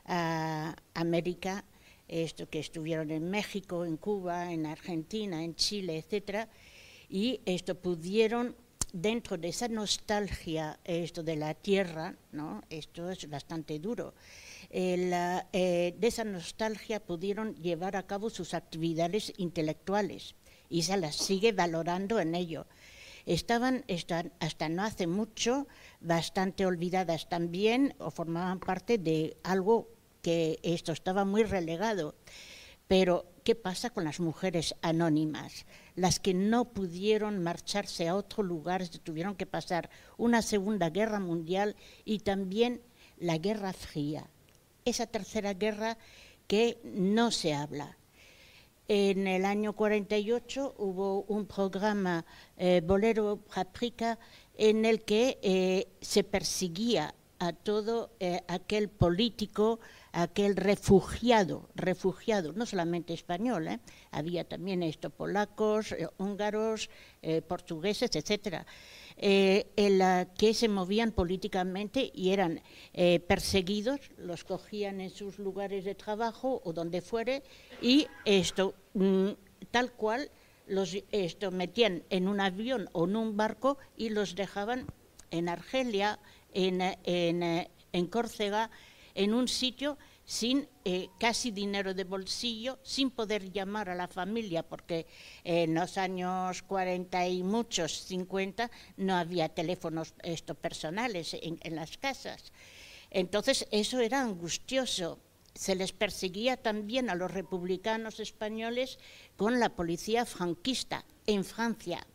H: a América, esto que estuvieron en México, en Cuba, en Argentina, en Chile, etcétera, y esto pudieron dentro de esa nostalgia esto de la tierra, ¿no? Esto es bastante duro. eh, de esa nostalgia pudieron llevar a cabo sus actividades intelectuales y se las sigue valorando en ello. Estaban esta- hasta no hace mucho bastante olvidadas también o formaban parte de algo que esto estaba muy relegado. Pero, ¿qué pasa con las mujeres anónimas? Las que no pudieron marcharse a otro lugar, tuvieron que pasar una Segunda Guerra Mundial y también la Guerra Fría. Esa tercera guerra que no se habla. En el año 48 hubo un programa eh, Bolero Paprika en el que eh, se perseguía a todo eh, aquel político, aquel refugiado, refugiado, no solamente español, ¿eh? había también esto, polacos, húngaros, portugueses, etcétera, eh, en la que se movían políticamente y eran eh, perseguidos, los cogían en sus lugares de trabajo o donde fuere y esto, mm, tal cual, los esto, metían en un avión o en un barco y los dejaban en Argelia, en, en, eh, en Córcega, en un sitio sin eh, casi dinero de bolsillo, sin poder llamar a la familia, porque en los años 40 y muchos, 50, no había teléfonos esto, personales en, las casas. Entonces, eso era angustioso. Se les perseguía también a los republicanos españoles con la policía franquista en Francia.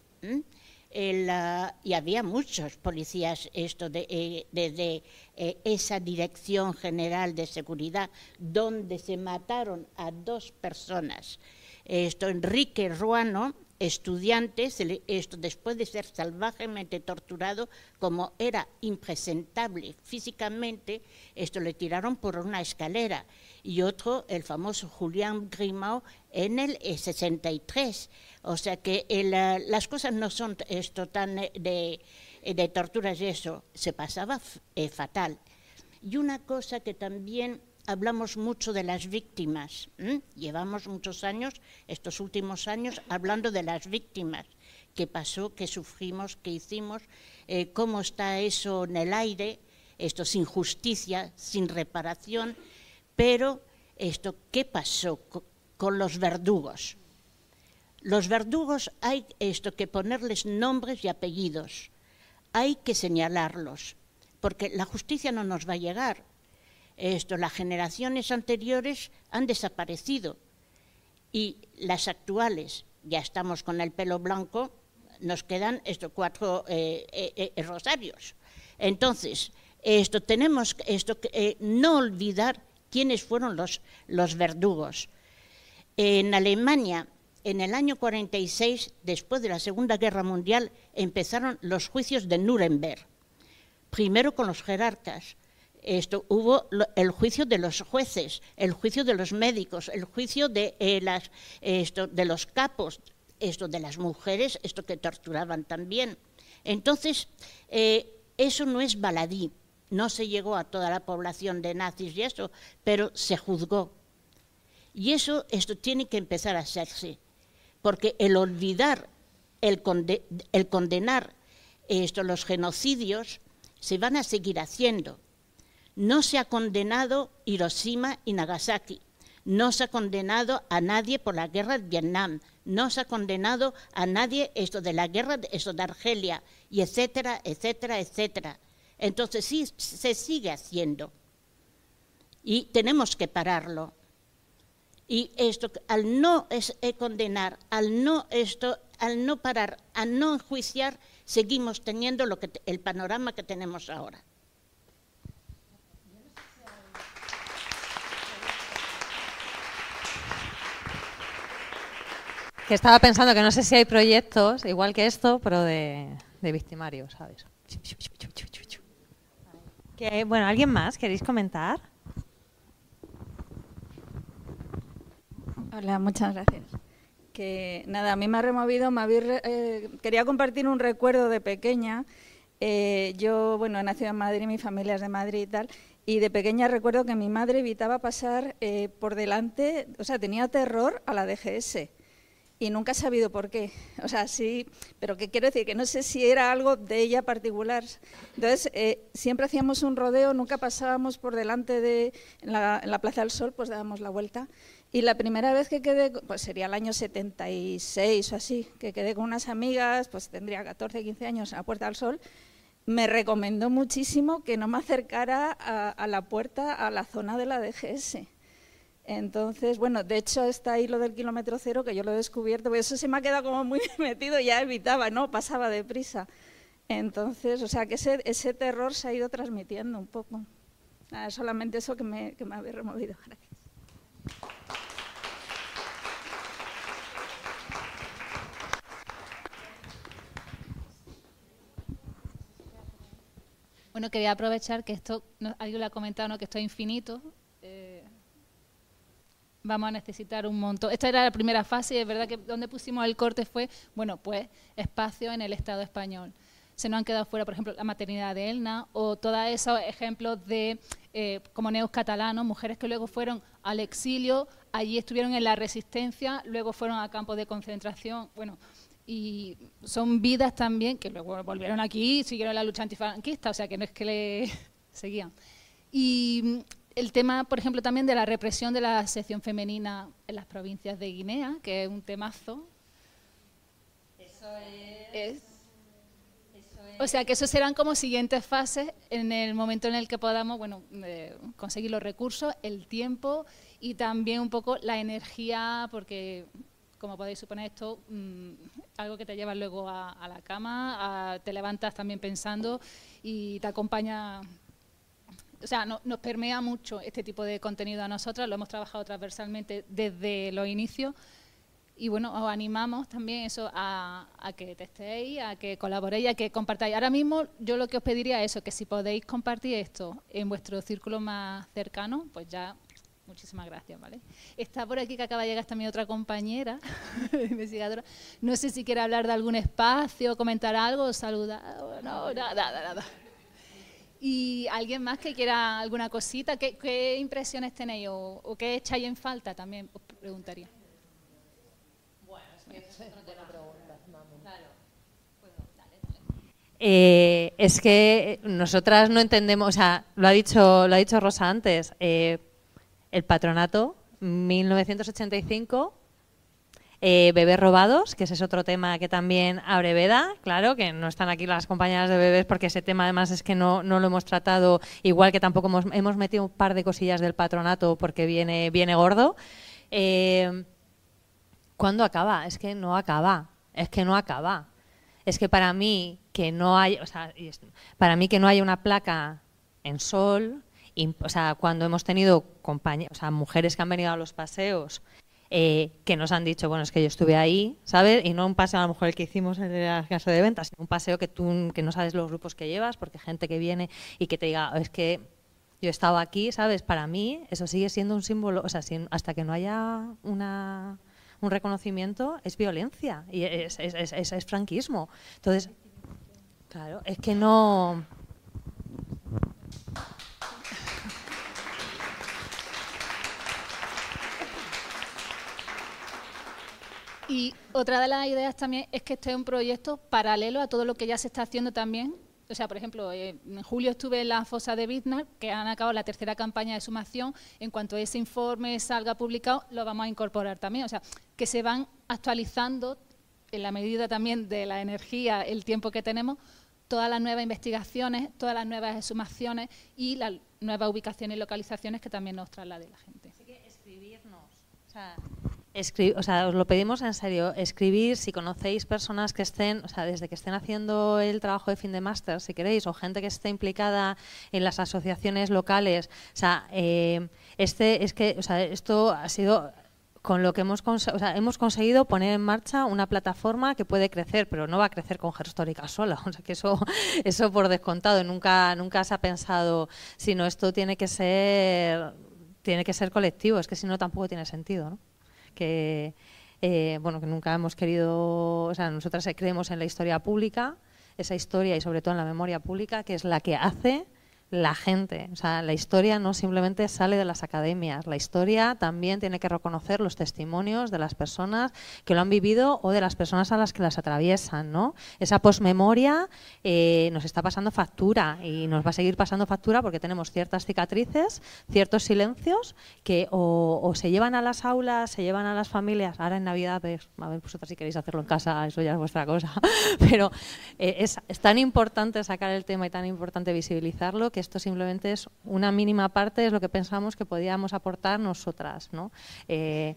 H: Y había muchos policías esto de, eh, desde eh, esa dirección general de seguridad donde se mataron a dos personas. Esto Enrique Ruano estudiante esto después de ser salvajemente torturado como era impresentable físicamente esto le tiraron por una escalera y otro el famoso Julián Grimau en el eh, 63 o sea que el, ah, las cosas no son esto tan eh, de, eh, torturas y eso se pasaba eh, fatal y una cosa que también hablamos mucho de las víctimas. Llevamos muchos años, estos últimos años, hablando de las víctimas. ¿Qué pasó? ¿Qué sufrimos? ¿Qué hicimos? Eh, ¿Cómo está eso en el aire? Esto sin justicia, sin reparación. Pero esto, ¿qué pasó co- con los verdugos? Los verdugos hay esto que ponerles nombres y apellidos. Hay que señalarlos, porque la justicia no nos va a llegar. esto, las generaciones anteriores han desaparecido y las actuales, ya estamos con el pelo blanco, nos quedan estos cuatro eh, eh, eh, rosarios. Entonces, esto tenemos esto, no olvidar quiénes fueron los, verdugos. En Alemania, en el año 46, después de la Segunda Guerra Mundial, empezaron los juicios de Nuremberg. Primero con los jerarcas, esto, hubo el juicio de los jueces, el juicio de los médicos, el juicio de, eh, los capos, esto de las mujeres, esto que torturaban también. Entonces, eh, eso no es baladí, no se llegó a toda la población de nazis y eso, pero se juzgó. Y eso esto tiene que empezar a hacerse, porque el olvidar, el, el condenar esto, los genocidios, se van a seguir haciendo no se ha condenado Hiroshima y Nagasaki, no se ha condenado a nadie por la guerra de Vietnam, no se ha condenado a nadie esto de la guerra, esto de Argelia, y etcétera, etcétera, etcétera. Entonces sí, se sigue haciendo. Y tenemos que pararlo. Y esto, al no eh, condenar, al no esto, al no parar, al no enjuiciar, seguimos teniendo lo que, el panorama que tenemos ahora.
E: Que estaba pensando que no sé si hay proyectos, igual que esto, pero de, victimarios, ¿sabes? Que, bueno, ¿alguien más? ¿Queréis comentar?
O: Hola, muchas gracias. Que nada, a mí me ha removido, me eh, quería compartir un recuerdo de pequeña. Eh, yo, bueno, he nacido en Madrid, mi familia es de Madrid y tal, y de pequeña recuerdo que mi madre evitaba pasar eh, por delante, o sea, tenía terror a la DGS y nunca he sabido por qué. <laughs> O sea, sí, pero qué quiero decir que no sé si era algo de ella particular. Entonces, eh, siempre hacíamos un rodeo, nunca pasábamos por delante de la, Plaza del Sol, pues dábamos la vuelta. Y la primera vez que quedé, pues sería el año 76 o así, que quedé con unas amigas, pues tendría 14, 15 años en la Puerta del Sol, me recomendó muchísimo que no me acercara a, a la puerta, a la zona de la DGS entonces, bueno, de hecho está ahí lo del kilómetro cero, que yo lo he descubierto, porque eso se me ha quedado como muy <laughs> metido, ya evitaba, ¿no? Pasaba deprisa. Entonces, o sea, que ese, ese terror se ha ido transmitiendo un poco. solamente eso que me, que me había removido. Gracias.
C: Bueno, quería aprovechar que esto, alguien lo ha comentado, ¿no? que esto es infinito. Vamos a necesitar un montón. Esta era la primera fase y es verdad que donde pusimos el corte fue, bueno, pues espacio en el Estado español. Se nos han quedado fuera, por ejemplo, la maternidad de Elna o todos esos ejemplos de, eh, como neos catalanos, mujeres que luego fueron al exilio, allí estuvieron en la resistencia, luego fueron a campos de concentración, bueno, y son vidas también que luego volvieron aquí y siguieron la lucha antifranquista, o sea que no es que le <laughs> seguían. Y el tema, por ejemplo, también de la represión de la sección femenina en las provincias de Guinea, que es un temazo. Eso es... O sea, que eso serán como siguientes fases en el momento en el que podamos, bueno, eh, conseguir los recursos, el tiempo y también un poco la energía, porque como podéis suponer esto, mm, algo que te lleva luego a, la cama, te levantas también pensando y te acompaña o sea, nos permea mucho este tipo de contenido a nosotras, lo hemos trabajado transversalmente desde los inicios y bueno, os animamos también eso a, que testéis, a que colaboréis, a que compartáis. Ahora mismo yo lo que os pediría es eso, que si podéis compartir esto en vuestro círculo más cercano, pues ya muchísimas gracias, ¿vale? Está por aquí que acaba de llegar también otra compañera <laughs> investigadora. No sé si quiere hablar de algún espacio, comentar algo, saludar, no, nada, nada, nada. ¿Y alguien más que quiera alguna cosita? ¿Qué, impresiones tenéis o, qué echáis en falta también? Os preguntaría. Bueno, es que
E: eh, es que nosotras no entendemos, o sea, lo ha dicho, lo ha dicho Rosa antes, eh, el patronato 1985 Eh, bebés robados, que ese es otro tema que también abre veda, claro, que no están aquí las compañeras de bebés porque ese tema además es que no, no lo hemos tratado, igual que tampoco hemos, hemos, metido un par de cosillas del patronato porque viene, viene gordo. Eh, ¿Cuándo acaba? Es que no acaba, es que no acaba. Es que para mí que no hay, o sea, para mí que no haya una placa en sol, o sea, cuando hemos tenido compañeras, o sea, mujeres que han venido a los paseos eh, que nos han dicho, bueno, es que yo estuve ahí, ¿sabes? Y no un paseo a lo mejor el que hicimos en la casa de ventas, sino un paseo que tú que no sabes los grupos que llevas, porque gente que viene y que te diga, es que yo he estado aquí, ¿sabes? Para mí eso sigue siendo un símbolo, o sea, hasta que no haya una, un reconocimiento, es violencia y es, es, es, es franquismo. Entonces, claro, es que no...
C: Y otra de las ideas también es que este es un proyecto paralelo a todo lo que ya se está haciendo también. O sea, por ejemplo, eh, en julio estuve en la fosa de Biznar, que han acabado la tercera campaña de sumación. En cuanto ese informe salga publicado, lo vamos a incorporar también. O sea, que se van actualizando en la medida también de la energía, el tiempo que tenemos, todas las nuevas investigaciones, todas las nuevas exhumaciones y las nuevas ubicaciones y localizaciones que también nos traslade la gente.
E: Así que escribirnos. O sea, os lo pedimos en serio, escribir si conocéis personas que estén, o sea, desde que estén haciendo el trabajo de fin de máster, si queréis, o gente que esté implicada en las asociaciones locales. O sea, eh, este es que, o sea, esto ha sido con lo que hemos, o sea, hemos conseguido poner en marcha una plataforma que puede crecer, pero no va a crecer con Gerstórica sola. <laughs> O sea, que eso, eso por descontado, nunca, nunca se ha pensado, sino esto tiene que ser, tiene que ser colectivo, es que si no tampoco tiene sentido, ¿no? Que, eh, bueno, que nunca hemos querido, o sea, nosotras creemos en la historia pública, esa historia y sobre todo en la memoria pública, que es la que hace la gente. O sea, la historia no simplemente sale de las academias, la historia también tiene que reconocer los testimonios de las personas que lo han vivido o de las personas a las que las atraviesan. ¿no? Esa posmemoria eh, nos está pasando factura y nos va a seguir pasando factura porque tenemos ciertas cicatrices, ciertos silencios que o, se llevan a las aulas, se llevan a las familias. Ahora en Navidad, pues, a ver, vosotras si queréis hacerlo en casa, eso ya es vuestra cosa. <laughs> Pero eh, es, es tan importante sacar el tema y tan importante visibilizarlo esto simplemente es una mínima parte de lo que pensamos que podíamos aportar nosotras. ¿no? Eh,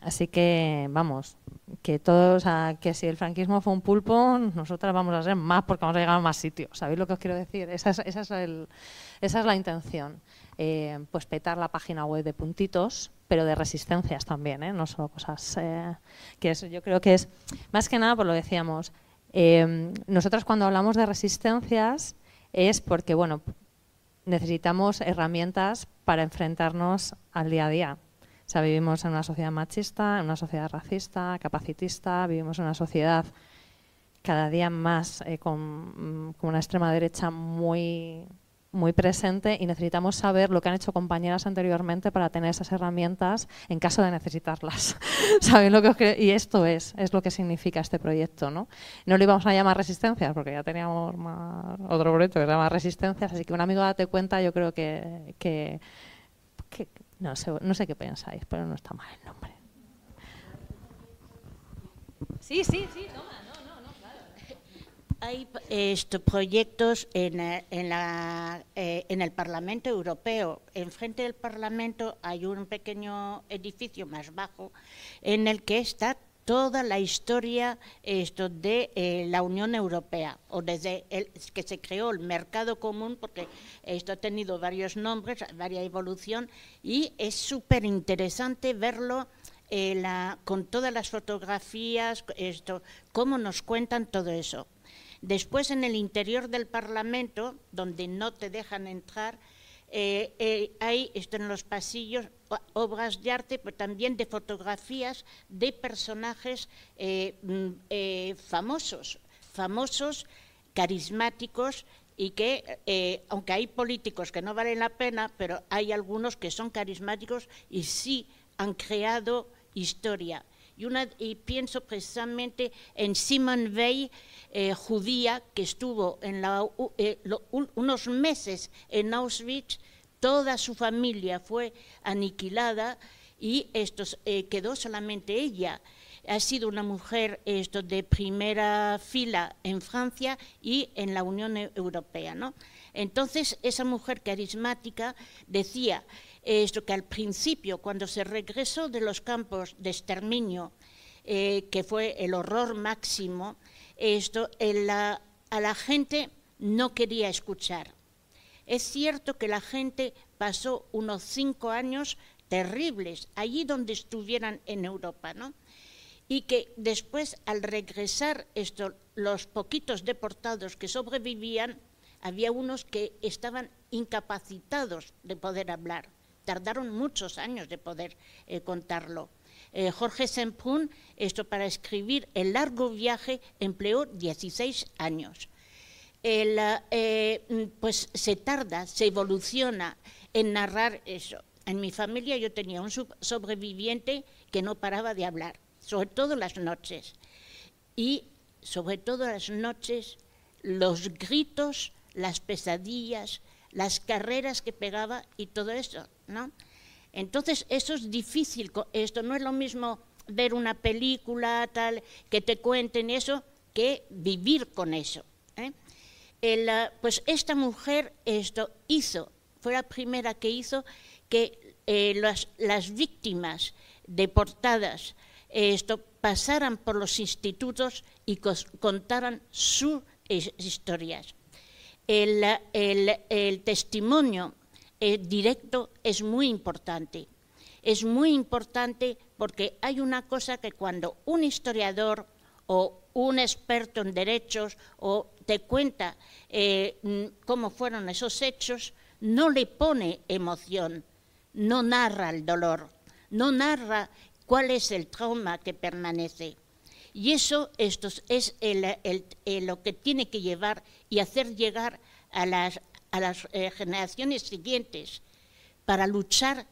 E: así que, vamos, que todos, que si el franquismo fue un pulpo, nosotras vamos a ser más porque vamos a llegar a más sitios. ¿Sabéis lo que os quiero decir? Esa es, esa es, el, esa es la intención. Eh, pues petar la página web de puntitos, pero de resistencias también, ¿eh? no solo cosas que eso yo creo que es, más que nada, pues lo decíamos, nosotras cuando hablamos de resistencias es porque, bueno, necesitamos herramientas para enfrentarnos al día a día. O sea, vivimos en una sociedad machista, en una sociedad racista, capacitista, vivimos en una sociedad cada día más eh, con, mm, con, una extrema derecha muy muy presente y necesitamos saber lo que han hecho compañeras anteriormente para tener esas herramientas en caso de necesitarlas. <laughs> ¿Saben lo que Y esto es, es lo que significa este proyecto. No, no lo íbamos a llamar resistencias porque ya teníamos otro proyecto que se llama resistencias, así que un amigo date cuenta, yo creo que, que, no, sé, no sé qué pensáis, pero no está mal el nombre. Sí, sí, sí, toma
H: hay estos proyectos en, eh, eh, en, el Parlamento Europeo. Enfrente del Parlamento hay un pequeño edificio más bajo en el que está toda la historia esto de eh, la Unión Europea o desde el, que se creó el mercado común porque esto ha tenido varios nombres, varias evolución y es súper interesante verlo con todas las fotografías, esto, cómo nos cuentan todo eso. Después en el interior del Parlamento, donde no te dejan entrar, eh, eh, hay esto en los pasillos obras de arte, pero también de fotografías de personajes eh, mm, famosos, famosos, carismáticos y que, aunque hay políticos que no valen la pena, pero hay algunos que son carismáticos y sí han creado historia. Y, pienso precisamente en Simon Weil, eh, judía que estuvo en la, eh, unos meses en Auschwitz, toda su familia fue aniquilada y eh, quedó solamente ella. ha sido una mujer de primera fila en Francia y en la Unión Europea. ¿no? Entonces, esa mujer carismática decía esto que al principio, cuando se regresó de los campos de exterminio, eh, que fue el horror máximo, esto, a la gente no quería escuchar. Es cierto que la gente pasó unos cinco años terribles, allí donde estuvieran en Europa, ¿no? Y que después, al regresar los poquitos deportados que sobrevivían, había unos que estaban incapacitados de poder hablar. Tardaron muchos años de poder eh, contarlo. Eh, Jorge Semprún, esto para escribir El largo viaje, empleó 16 años. Eh, pues se tarda, se evoluciona en narrar eso. En mi familia yo tenía un sobreviviente que no paraba de hablar, sobre todo las noches. Y sobre todo las noches, los gritos, las pesadillas, las carreras que pegaba y todo eso, ¿no? Entonces, eso es difícil. Esto no es lo mismo ver una película tal que te cuenten eso que vivir con eso. ¿eh? Ah, pues esta mujer esto hizo, fue la primera que hizo que eh, las, víctimas deportadas esto pasaran por los institutos y contaran sus historias. El, testimonio eh, directo es muy importante. Es muy importante porque hay una cosa que cuando un historiador o un experto en derechos o te cuenta eh, mm, cómo fueron esos hechos, no le pone emoción, no narra el dolor, no narra cuál es el trauma que permanece. Y eso esto es lo que tiene que llevar y hacer llegar a las, a las eh, generaciones siguientes para luchar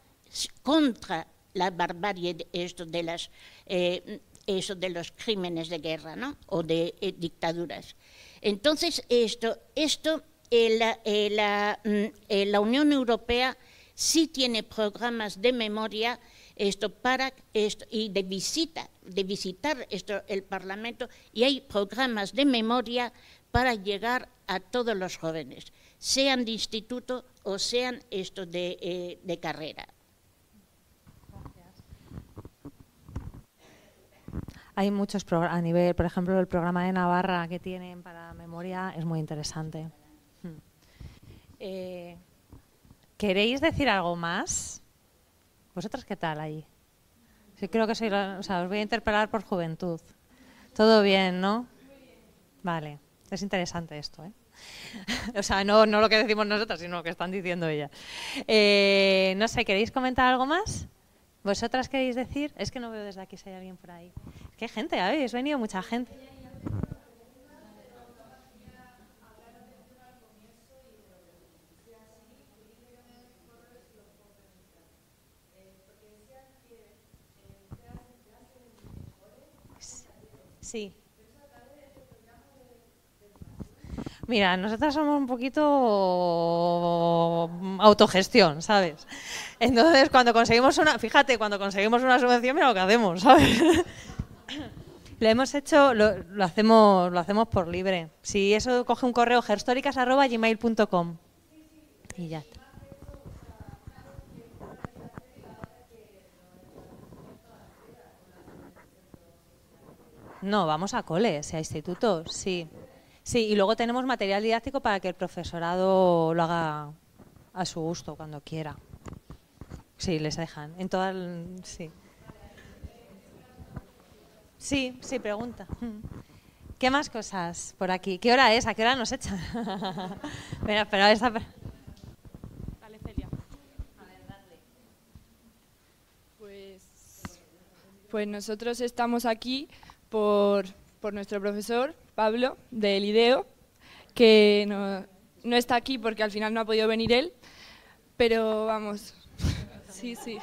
H: contra la barbarie de, esto de, las, eh, eso de los crímenes de guerra ¿no? o de eh, dictaduras. Entonces, esto, esto la, mm, la, Unión Europea sí tiene programas de memoria esto para esto y de visita, de visitar esto el Parlamento y hay programas de memoria para llegar a todos los jóvenes sean de instituto o sean estos de, eh, de carrera.
E: Hay muchos a nivel, por ejemplo, el programa de Navarra que tienen para memoria es muy interesante. Hmm. Eh, ¿Queréis decir algo más? ¿Vosotras qué tal ahí? Sí, creo que soy, o sea, os voy a interpelar por juventud. Todo bien, ¿no? Vale, es interesante esto, ¿eh? <laughs> o sea, no, no lo que decimos nosotros, sino lo que están diciendo ellas. Eh, no sé, ¿queréis comentar algo más? ¿Vosotras queréis decir? Es que no veo desde aquí si hay alguien por ahí. ¿Qué gente? Habéis venido mucha gente. Sí. Mira, nosotras somos un poquito autogestión, ¿sabes? Entonces, cuando conseguimos una, fíjate, cuando conseguimos una subvención, mira lo que hacemos, <laughs> ¿sabes? lo hemos hecho, lo, hacemos, lo hacemos por libre. Si eso coge un correo gerstoricas@gmail.com y ya. No, vamos a coles, a institutos, sí. Sí, y luego tenemos material didáctico para que el profesorado lo haga a su gusto cuando quiera. Sí, les dejan. En todas, sí. Sí, sí, pregunta. ¿Qué más cosas por aquí? ¿Qué hora es? ¿A qué hora nos echan? <laughs> Mira, pero esa... Dale, Celia. A ver, dale.
P: Pues, pues nosotros estamos aquí por, por nuestro profesor, Pablo, del IDEO, que no, está aquí porque al final no ha podido venir él, pero vamos, <laughs> sí, sí.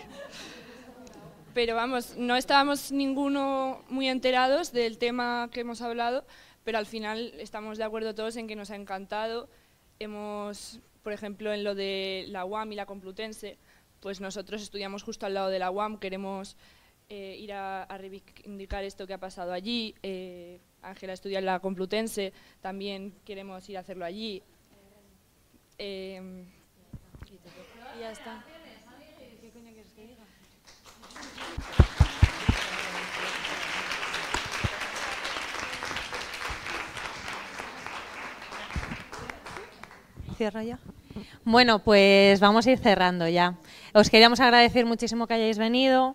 P: Pero vamos, no estábamos ninguno muy enterados del tema que hemos hablado, pero al final estamos de acuerdo todos en que nos ha encantado. Hemos, por ejemplo, en lo de la UAM y la Complutense, pues nosotros estudiamos justo al lado de la UAM, queremos eh, ir a, a reivindicar esto que ha pasado allí. Eh, Ángela estudia en la Complutense, también queremos ir a hacerlo allí. Eh, y ya está.
E: ¿Cierro ya? Bueno, pues vamos a ir cerrando ya. Os queríamos agradecer muchísimo que hayáis venido,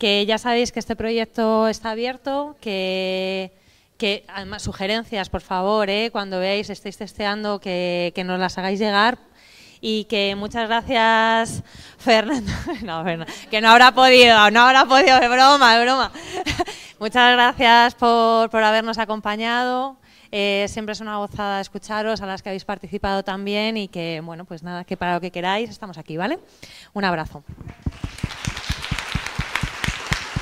E: que ya sabéis que este proyecto está abierto, que, que además sugerencias, por favor, ¿eh? cuando veáis, estéis testeando, que, que nos las hagáis llegar. Y que muchas gracias Fernando. <laughs> No, Fernando, que no habrá podido no habrá podido de broma de broma. <laughs> Muchas gracias por, por habernos acompañado. Eh, siempre es una gozada escucharos a las que habéis participado también y que bueno pues nada que para lo que queráis estamos aquí vale un abrazo